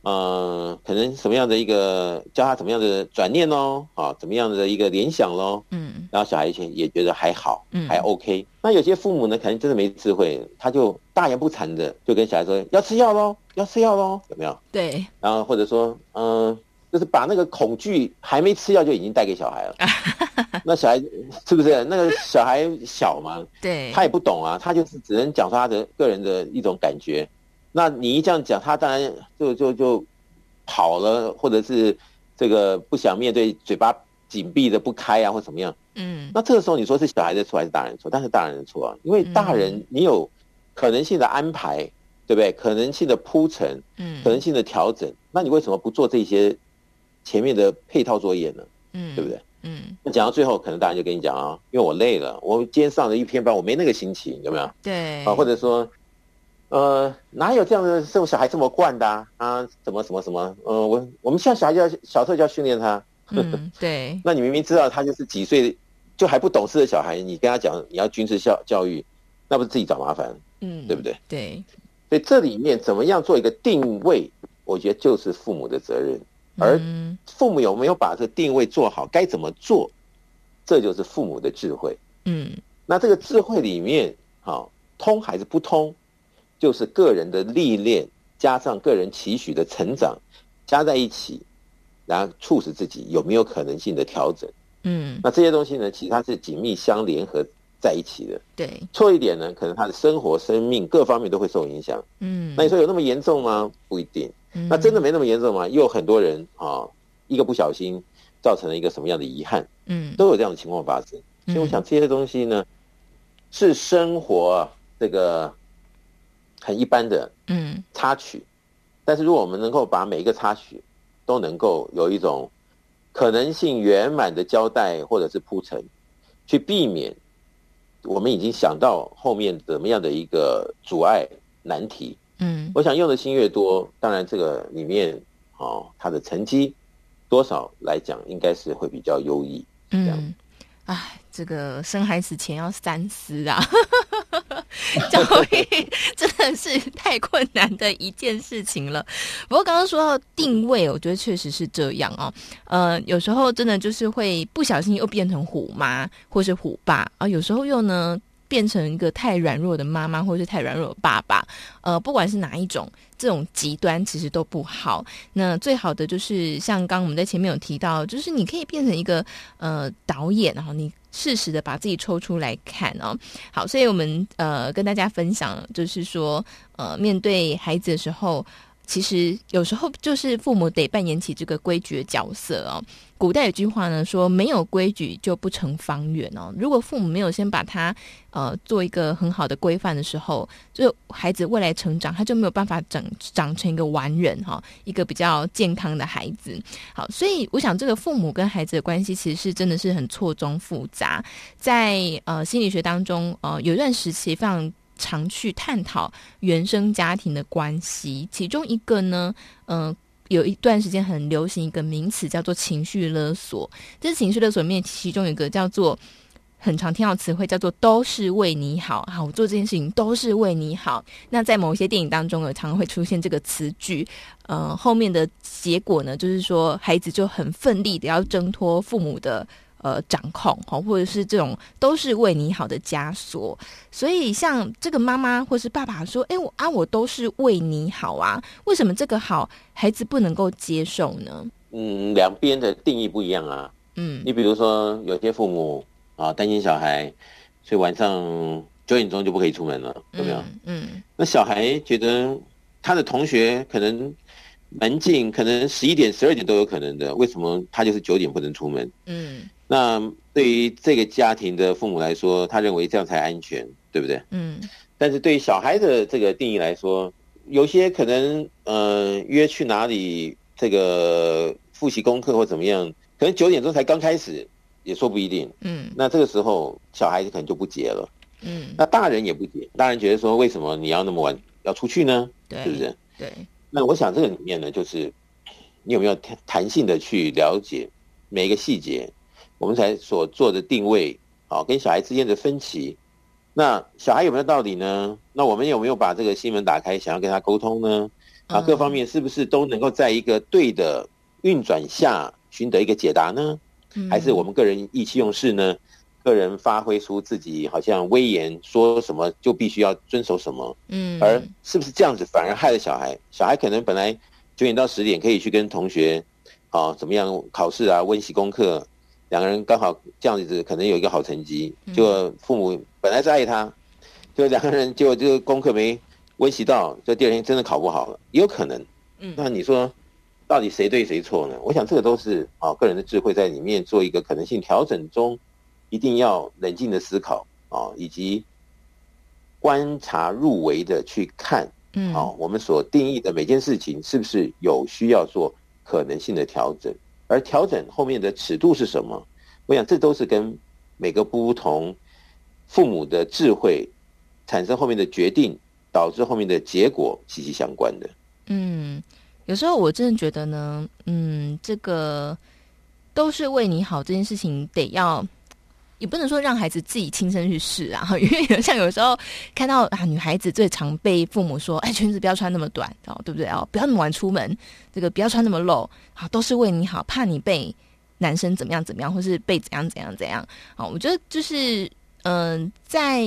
呃，可能什么样的一个教他怎么样的转念喽，啊，怎么样的一个联想喽，嗯，然后小孩以前也觉得还好，嗯，还 OK。那有些父母呢，可能真的没智慧，他就大言不惭的就跟小孩说要吃药喽，要吃药喽，有没有？对。然后或者说，嗯、呃。就是把那个恐惧还没吃药就已经带给小孩了，那小孩 (laughs) 是不是那个小孩小嘛？(laughs) 对，他也不懂啊，他就是只能讲说他的个人的一种感觉。那你一这样讲，他当然就就就跑了，或者是这个不想面对，嘴巴紧闭的不开啊，或怎么样？嗯，那这个时候你说是小孩的错还是大人的错？但是大人的错啊，因为大人你有可能性的安排，对不对？可能性的铺陈，嗯，可能性的调整，那你为什么不做这些？前面的配套作业呢？嗯，对不对？嗯，那讲到最后，可能大人就跟你讲啊，因为我累了，我今天上了一天班，我没那个心情，有没有？对啊，或者说，呃，哪有这样的这种小孩这么惯的啊？啊，什么什么什么？呃，我我们现在小孩就要小时候就要训练他。嗯，(laughs) 对。那你明明知道他就是几岁就还不懂事的小孩，你跟他讲你要军事教教育，那不是自己找麻烦？嗯，对不对？对。所以这里面怎么样做一个定位？我觉得就是父母的责任。而父母有没有把这个定位做好，该怎么做，这就是父母的智慧。嗯，那这个智慧里面，好通还是不通，就是个人的历练加上个人期许的成长加在一起，然后促使自己有没有可能性的调整。嗯，那这些东西呢，其实它是紧密相联合在一起的。对，错一点呢，可能他的生活、生命各方面都会受影响。嗯，那你说有那么严重吗？不一定。那真的没那么严重吗？又有很多人啊，一个不小心造成了一个什么样的遗憾？嗯，都有这样的情况发生。所以我想这些东西呢，是生活这个很一般的嗯插曲，嗯、但是如果我们能够把每一个插曲都能够有一种可能性圆满的交代或者是铺陈，去避免我们已经想到后面怎么样的一个阻碍难题，嗯，我想用的心越多，当然这个里面哦，他的成绩多少来讲，应该是会比较优异，嗯。哎，这个生孩子前要三思啊，(laughs) 教育真的是太困难的一件事情了。不过刚刚说到定位，我觉得确实是这样哦。呃，有时候真的就是会不小心又变成虎妈或是虎爸啊，有时候又呢。变成一个太软弱的妈妈，或者是太软弱的爸爸，呃，不管是哪一种，这种极端其实都不好。那最好的就是像刚我们在前面有提到，就是你可以变成一个呃导演，然后你适时的把自己抽出来看哦。好，所以我们呃跟大家分享，就是说呃面对孩子的时候。其实有时候就是父母得扮演起这个规矩的角色哦。古代有句话呢，说没有规矩就不成方圆哦。如果父母没有先把他呃做一个很好的规范的时候，就孩子未来成长他就没有办法长长成一个完人哈，一个比较健康的孩子。好，所以我想这个父母跟孩子的关系其实是真的是很错综复杂。在呃心理学当中，呃有一段时期非常。常去探讨原生家庭的关系，其中一个呢，嗯、有一段时间很流行一个名词叫做情绪勒索。这是情绪勒索里面，其中有一个叫做很常听到词汇叫做“都是为你好”。好，我做这件事情都是为你好。那在某些电影当中有，常会出现这个词句。呃，后面的结果呢，就是说孩子就很奋力的要挣脱父母的。呃，掌控哈，或者是这种都是为你好的枷锁，所以像这个妈妈或是爸爸说：“哎，我啊，我都是为你好啊，为什么这个好孩子不能够接受呢？”嗯，两边的定义不一样啊。嗯，你比如说有些父母啊担心小孩，所以晚上九点钟就不可以出门了，有没有？嗯，嗯，那小孩觉得他的同学可能门禁，可能十一点、十二点都有可能的，为什么他就是九点不能出门？嗯。那对于这个家庭的父母来说，他认为这样才安全，对不对？嗯。但是对于小孩的这个定义来说，有些可能，呃，约去哪里，这个复习功课或怎么样，可能九点钟才刚开始，也说不一定。嗯。那这个时候，小孩子可能就不接了。嗯。那大人也不接，大人觉得说，为什么你要那么晚要出去呢？对，是不是？对。那我想这个里面呢，就是你有没有弹性的去了解每一个细节。我们才所做的定位，啊，跟小孩之间的分歧，那小孩有没有道理呢？那我们有没有把这个心门打开，想要跟他沟通呢？啊，各方面是不是都能够在一个对的运转下寻得一个解答呢？还是我们个人意气用事呢？个人发挥出自己好像威严，说什么就必须要遵守什么？嗯，而是不是这样子反而害了小孩？小孩可能本来九点到十点可以去跟同学，啊，怎么样考试啊，温习功课。两个人刚好这样子，可能有一个好成绩。就父母本来是爱他，就两个人结果这个功课没温习到，就第二天真的考不好了，也有可能。嗯，那你说到底谁对谁错呢？我想这个都是啊个人的智慧在里面做一个可能性调整中，一定要冷静的思考啊，以及观察入围的去看。嗯，好，我们所定义的每件事情是不是有需要做可能性的调整？而调整后面的尺度是什么？我想这都是跟每个不同父母的智慧产生后面的决定，导致后面的结果息息相关的。嗯，有时候我真的觉得呢，嗯，这个都是为你好这件事情得要。也不能说让孩子自己亲身去试啊，(laughs) 因为像有时候看到啊，女孩子最常被父母说：“哎，裙子不要穿那么短，哦，对不对？哦，不要那么晚出门，这个不要穿那么露，好，都是为你好，怕你被男生怎么样怎么样，或是被怎样怎样怎样。”好，我觉得就是嗯、在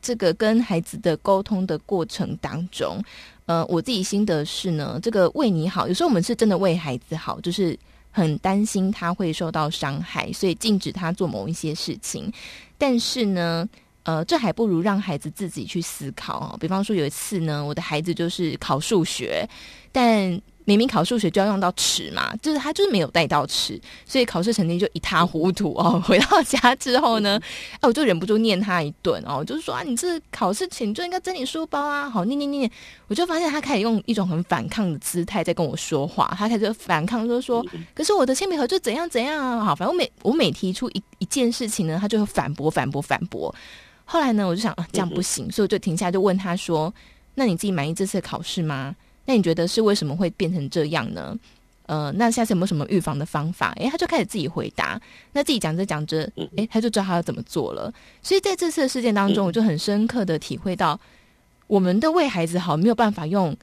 这个跟孩子的沟通的过程当中，呃，我自己心得是呢，这个为你好，有时候我们是真的为孩子好，就是。很担心他会受到伤害，所以禁止他做某一些事情。但是呢，呃，这还不如让孩子自己去思考。比方说，有一次呢，我的孩子就是考数学，但明明考数学就要用到尺嘛，就是他就是没有带到尺，所以考试成绩就一塌糊涂哦。(laughs) 回到家之后呢，哎，我就忍不住念他一顿哦，就是说啊，你这考试前就应该整理书包啊，好念念念。我就发现他开始用一种很反抗的姿态在跟我说话，他开始反抗，就是说，可是我的铅笔盒就怎样怎样啊，好，反正我每我每提出一一件事情呢，他就会反驳反驳反驳。后来呢，我就想啊，这样不行，所以我就停下来就问他说，那你自己满意这次的考试吗？那你觉得是为什么会变成这样呢？呃，那下次有没有什么预防的方法？诶，他就开始自己回答。那自己讲着讲着，诶，他就知道他要怎么做了。所以在这次的事件当中，我就很深刻的体会到，我们的为孩子好没有办法用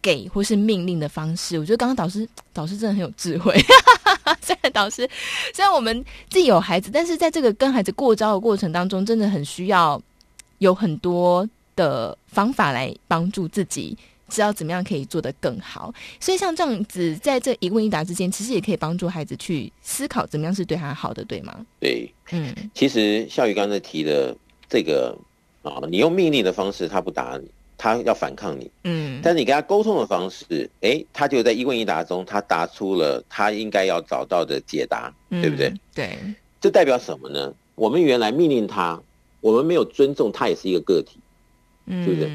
给或是命令的方式。我觉得刚刚导师导师真的很有智慧。(laughs) 虽然导师虽然我们自己有孩子，但是在这个跟孩子过招的过程当中，真的很需要有很多的方法来帮助自己。知道怎么样可以做得更好，所以像这样子，在这一问一答之间，其实也可以帮助孩子去思考怎么样是对他好的，对吗？对，嗯，其实笑宇刚才提的这个啊，你用命令的方式，他不答你，他要反抗你，嗯，但是你跟他沟通的方式，哎，他就在一问一答中，他答出了他应该要找到的解答，嗯，对不对？对，这代表什么呢？我们原来命令他，我们没有尊重他，也是一个个体，嗯，对不对？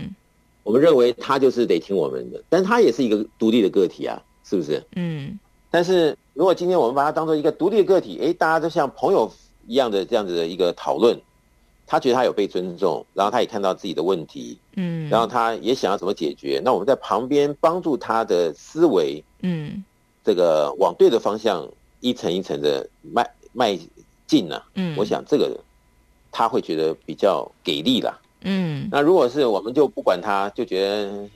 我们认为他就是得听我们的，但他也是一个独立的个体啊，是不是？嗯。但是如果今天我们把他当做一个独立的个体，诶，大家都像朋友一样的这样子的一个讨论，他觉得他有被尊重，然后他也看到自己的问题，嗯，然后他也想要怎么解决。那我们在旁边帮助他的思维，嗯，这个往对的方向一层一层的迈迈进呢，嗯，我想这个他会觉得比较给力啦。嗯，那如果是我们就不管他，就觉得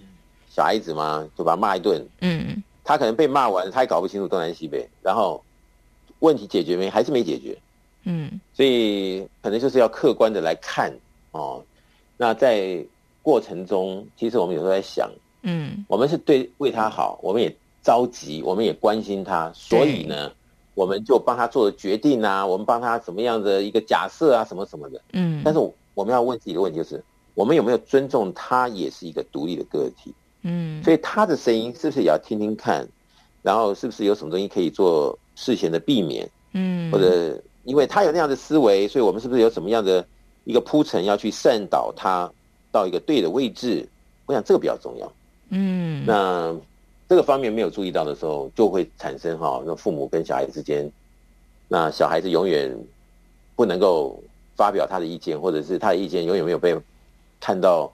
小孩子嘛，就把他骂一顿。嗯，他可能被骂完，他也搞不清楚东南西北，然后问题解决没，还是没解决。嗯，所以可能就是要客观的来看哦。那在过程中，其实我们有时候在想，嗯，我们是对为他好，我们也着急，我们也关心他，所以呢，我们就帮他做了决定啊，我们帮他怎么样的一个假设啊，什么什么的。嗯，但是我。们要问自己一个问题，就是我们有没有尊重他，也是一个独立的个体。嗯，所以他的声音是不是也要听听看？然后是不是有什么东西可以做事前的避免？嗯，或者因为他有那样的思维，所以我们是不是有什么样的一个铺陈要去善导他到一个对的位置？我想这个比较重要。嗯，那这个方面没有注意到的时候，就会产生哈，那父母跟小孩之间，那小孩子永远不能够。发表他的意见，或者是他的意见永远没有被看到，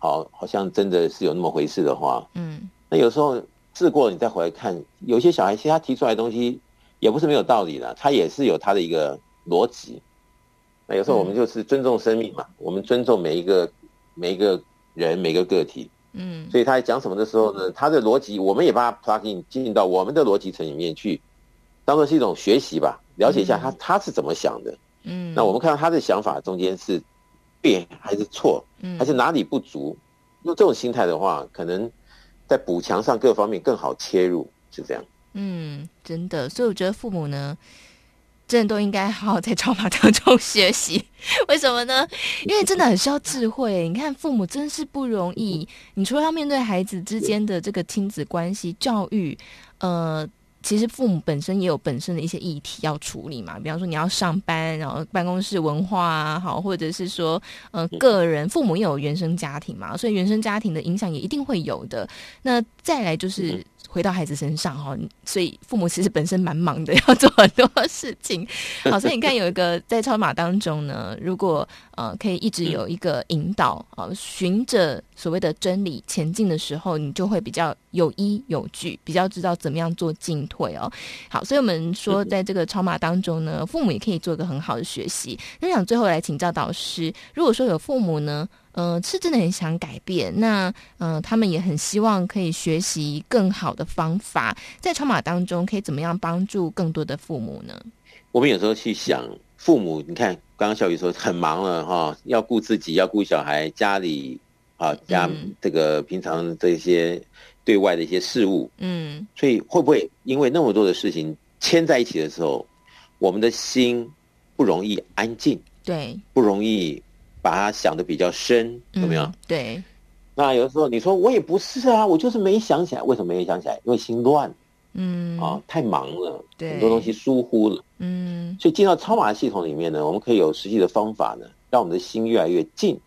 好，好像真的是有那么回事的话，嗯，那有时候试过你再回来看，有些小孩其实他提出来的东西也不是没有道理的，他也是有他的一个逻辑。那有时候我们就是尊重生命嘛，嗯、我们尊重每一个每一个人每个个体，嗯，所以他在讲什么的时候呢，他的逻辑我们也把它 plug in 进行到我们的逻辑层里面去，当做是一种学习吧，了解一下他、嗯、他是怎么想的。嗯，那我们看到他的想法中间是对还是错，嗯还是哪里不足？用这种心态的话，可能在补强上各方面更好切入，是这样。嗯，真的，所以我觉得父母呢，真的都应该好好在超马当中学习。为什么呢？(laughs) 因为真的很需要智慧。你看，父母真是不容易。你除了要面对孩子之间的这个亲子关系教育，呃。其实父母本身也有本身的一些议题要处理嘛，比方说你要上班，然后办公室文化啊，好，或者是说呃个人父母也有原生家庭嘛，所以原生家庭的影响也一定会有的。那再来就是。回到孩子身上哈，所以父母其实本身蛮忙的，(laughs) 要做很多事情。好，所以你看有一个在超马当中呢，如果呃可以一直有一个引导啊，循着所谓的真理前进的时候，你就会比较有依有据，比较知道怎么样做进退哦。好，所以我们说在这个超马当中呢，父母也可以做一个很好的学习。那想最后来请教导师，如果说有父母呢？嗯、呃，是真的很想改变。那嗯、呃，他们也很希望可以学习更好的方法，在超码当中可以怎么样帮助更多的父母呢？我们有时候去想，父母，你看刚刚小雨说很忙了哈，要顾自己，要顾小孩，家里啊，家这个平常这些对外的一些事物，嗯，所以会不会因为那么多的事情牵在一起的时候，我们的心不容易安静？对，不容易。把它想的比较深，有没有？嗯、对。那有的时候你说我也不是啊，我就是没想起来，为什么没想起来？因为心乱，嗯，啊，太忙了，对，很多东西疏忽了，嗯，所以进到超马系统里面呢，我们可以有实际的方法呢，让我们的心越来越近，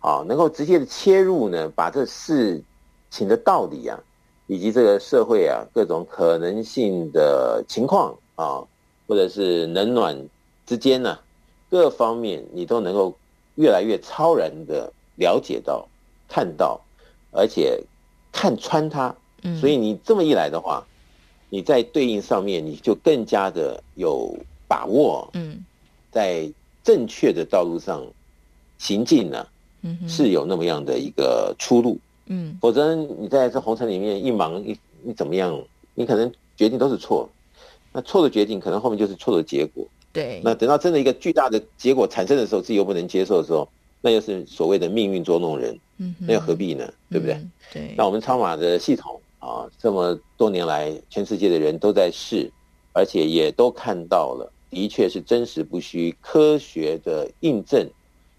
啊，能够直接的切入呢，把这事情的道理啊，以及这个社会啊各种可能性的情况啊，或者是冷暖之间呢，各方面你都能够越来越超然的了解到。看到，而且看穿它，所以你这么一来的话，你在对应上面你就更加的有把握，嗯，在正确的道路上行进呢，嗯，是有那么样的一个出路，嗯，否则你在这红尘里面一忙一你怎么样，你可能决定都是错，那错的决定可能后面就是错的结果，对，那等到真的一个巨大的结果产生的时候，自己又不能接受的时候，那又是所谓的命运捉弄人。嗯，那又何必呢？对不对？嗯、对。那我们超马的系统啊，这么多年来，全世界的人都在试，而且也都看到了，的确是真实不虚、科学的印证，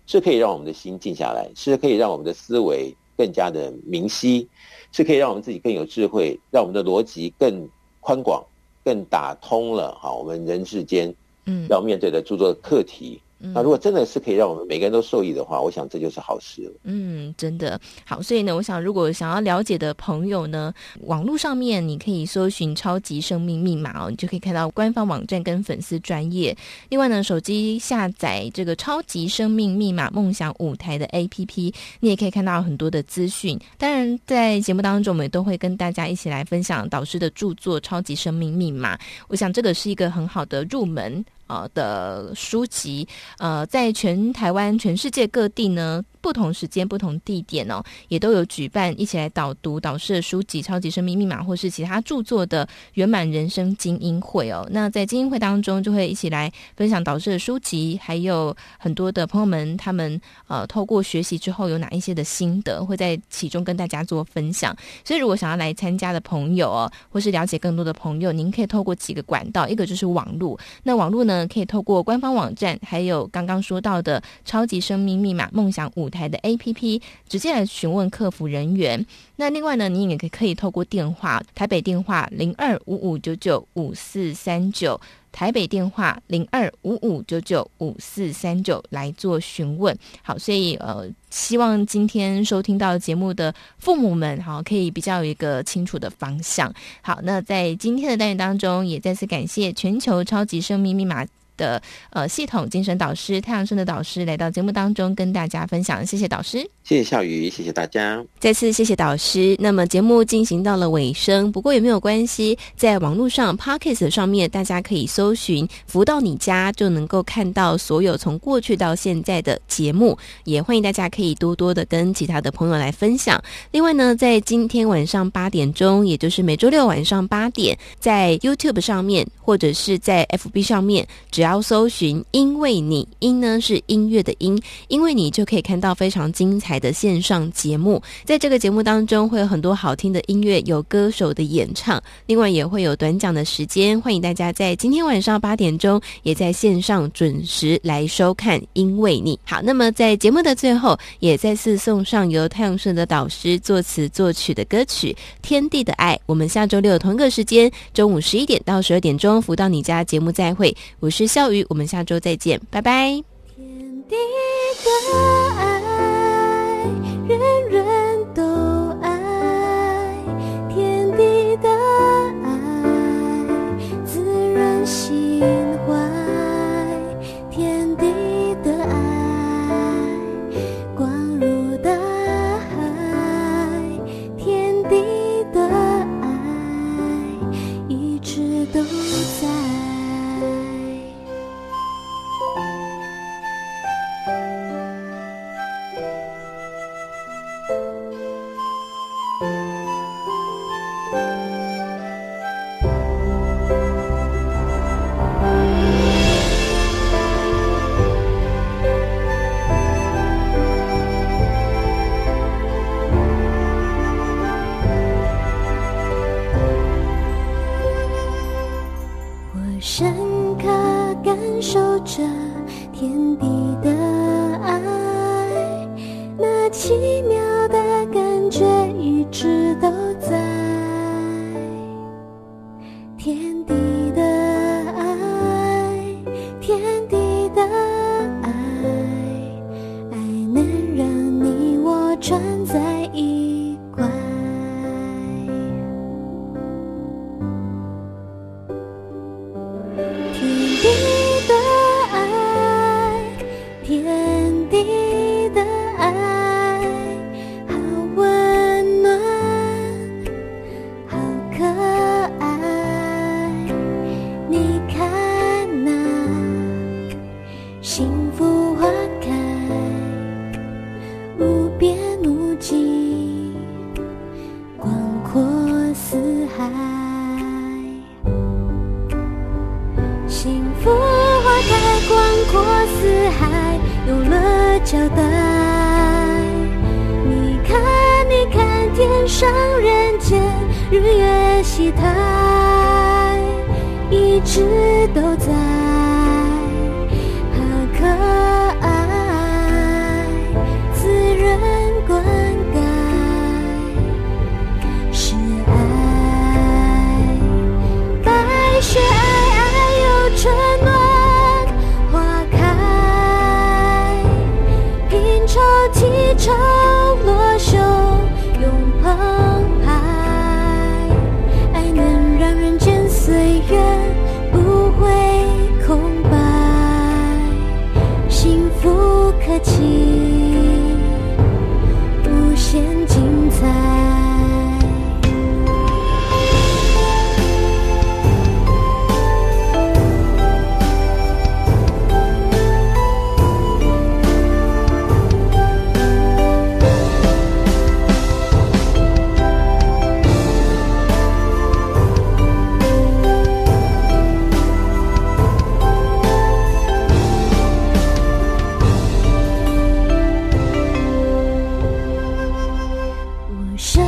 是可以让我们的心静下来，是可以让我们的思维更加的明晰，是可以让我们自己更有智慧，让我们的逻辑更宽广、更打通了。哈，我们人世间嗯要面对的诸多课题。那如果真的是可以让我们每个人都受益的话，我想这就是好事了。嗯，真的好。所以呢，我想如果想要了解的朋友呢，网络上面你可以搜寻“超级生命密码”哦，你就可以看到官方网站跟粉丝专业。另外呢，手机下载这个“超级生命密码梦想舞台”的 APP，你也可以看到很多的资讯。当然，在节目当中，我们也都会跟大家一起来分享导师的著作《超级生命密码》。我想这个是一个很好的入门。呃的书籍，呃，在全台湾、全世界各地呢。不同时间、不同地点哦，也都有举办一起来导读导师的书籍《超级生命密码》或是其他著作的圆满人生精英会哦。那在精英会当中，就会一起来分享导师的书籍，还有很多的朋友们他们呃透过学习之后有哪一些的心得，会在其中跟大家做分享。所以，如果想要来参加的朋友哦，或是了解更多的朋友，您可以透过几个管道，一个就是网络。那网络呢，可以透过官方网站，还有刚刚说到的《超级生命密码》梦想舞台的 APP 直接来询问客服人员。那另外呢，你也可以可以透过电话，台北电话零二五五九九五四三九，台北电话零二五五九九五四三九来做询问。好，所以呃，希望今天收听到节目的父母们，好，可以比较有一个清楚的方向。好，那在今天的单元当中，也再次感谢全球超级生命密码的呃系统精神导师太阳升的导师来到节目当中跟大家分享，谢谢导师，谢谢笑宇，谢谢大家，再次谢谢导师。那么节目进行到了尾声，不过也没有关系，在网络上 Podcast 上面，大家可以搜寻“福到你家”，就能够看到所有从过去到现在的节目。也欢迎大家可以多多的跟其他的朋友来分享。另外呢，在今天晚上八点钟，也就是每周六晚上八点，在 YouTube 上面或者是在 FB 上面，只要要搜寻“因为你”，音呢是音乐的音，因为你就可以看到非常精彩的线上节目。在这个节目当中，会有很多好听的音乐，有歌手的演唱，另外也会有短讲的时间。欢迎大家在今天晚上八点钟，也在线上准时来收看《因为你》。好，那么在节目的最后，也再次送上由太阳盛德导师作词作曲的歌曲《天地的爱》。我们下周六同一个时间，中午十一点到十二点钟，福到你家节目再会。我是钓鱼，我们下周再见，拜拜。感受着天地的爱那奇妙的感觉一直都在。天地的爱天地的爱爱能让你我存在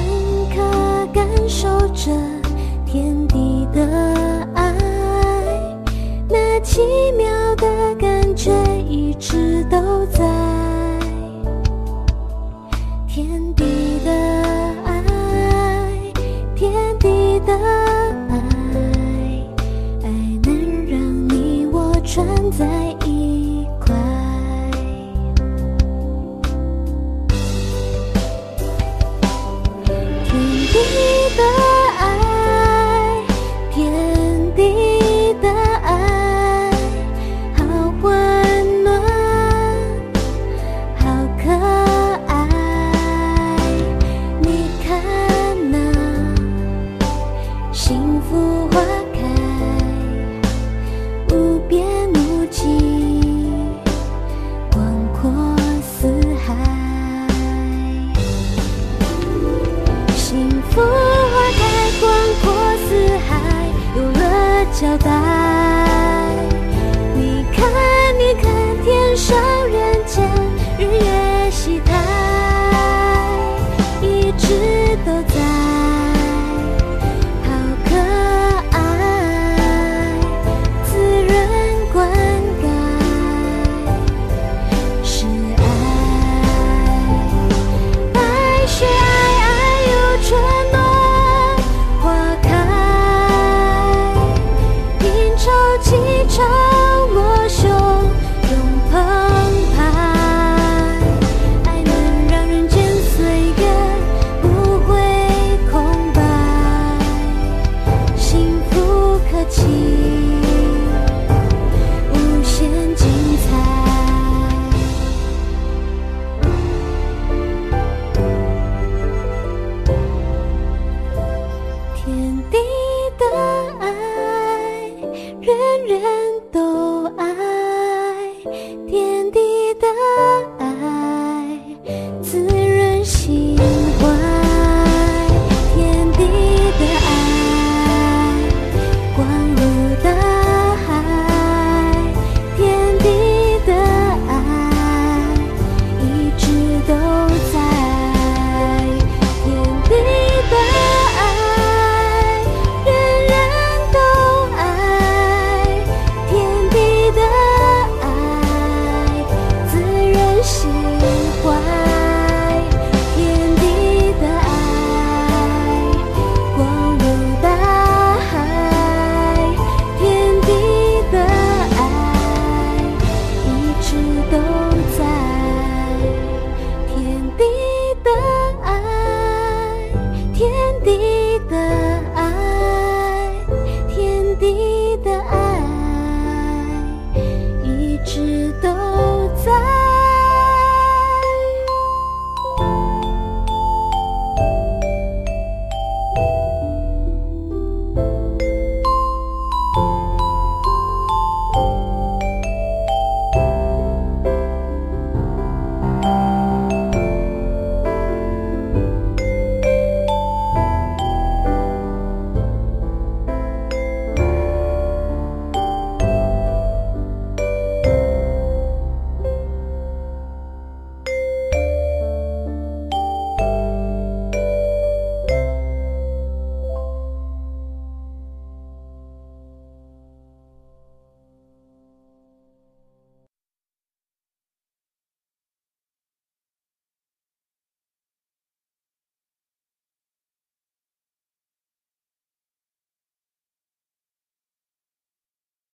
深刻感受着天地的爱那奇妙的感觉一直都在。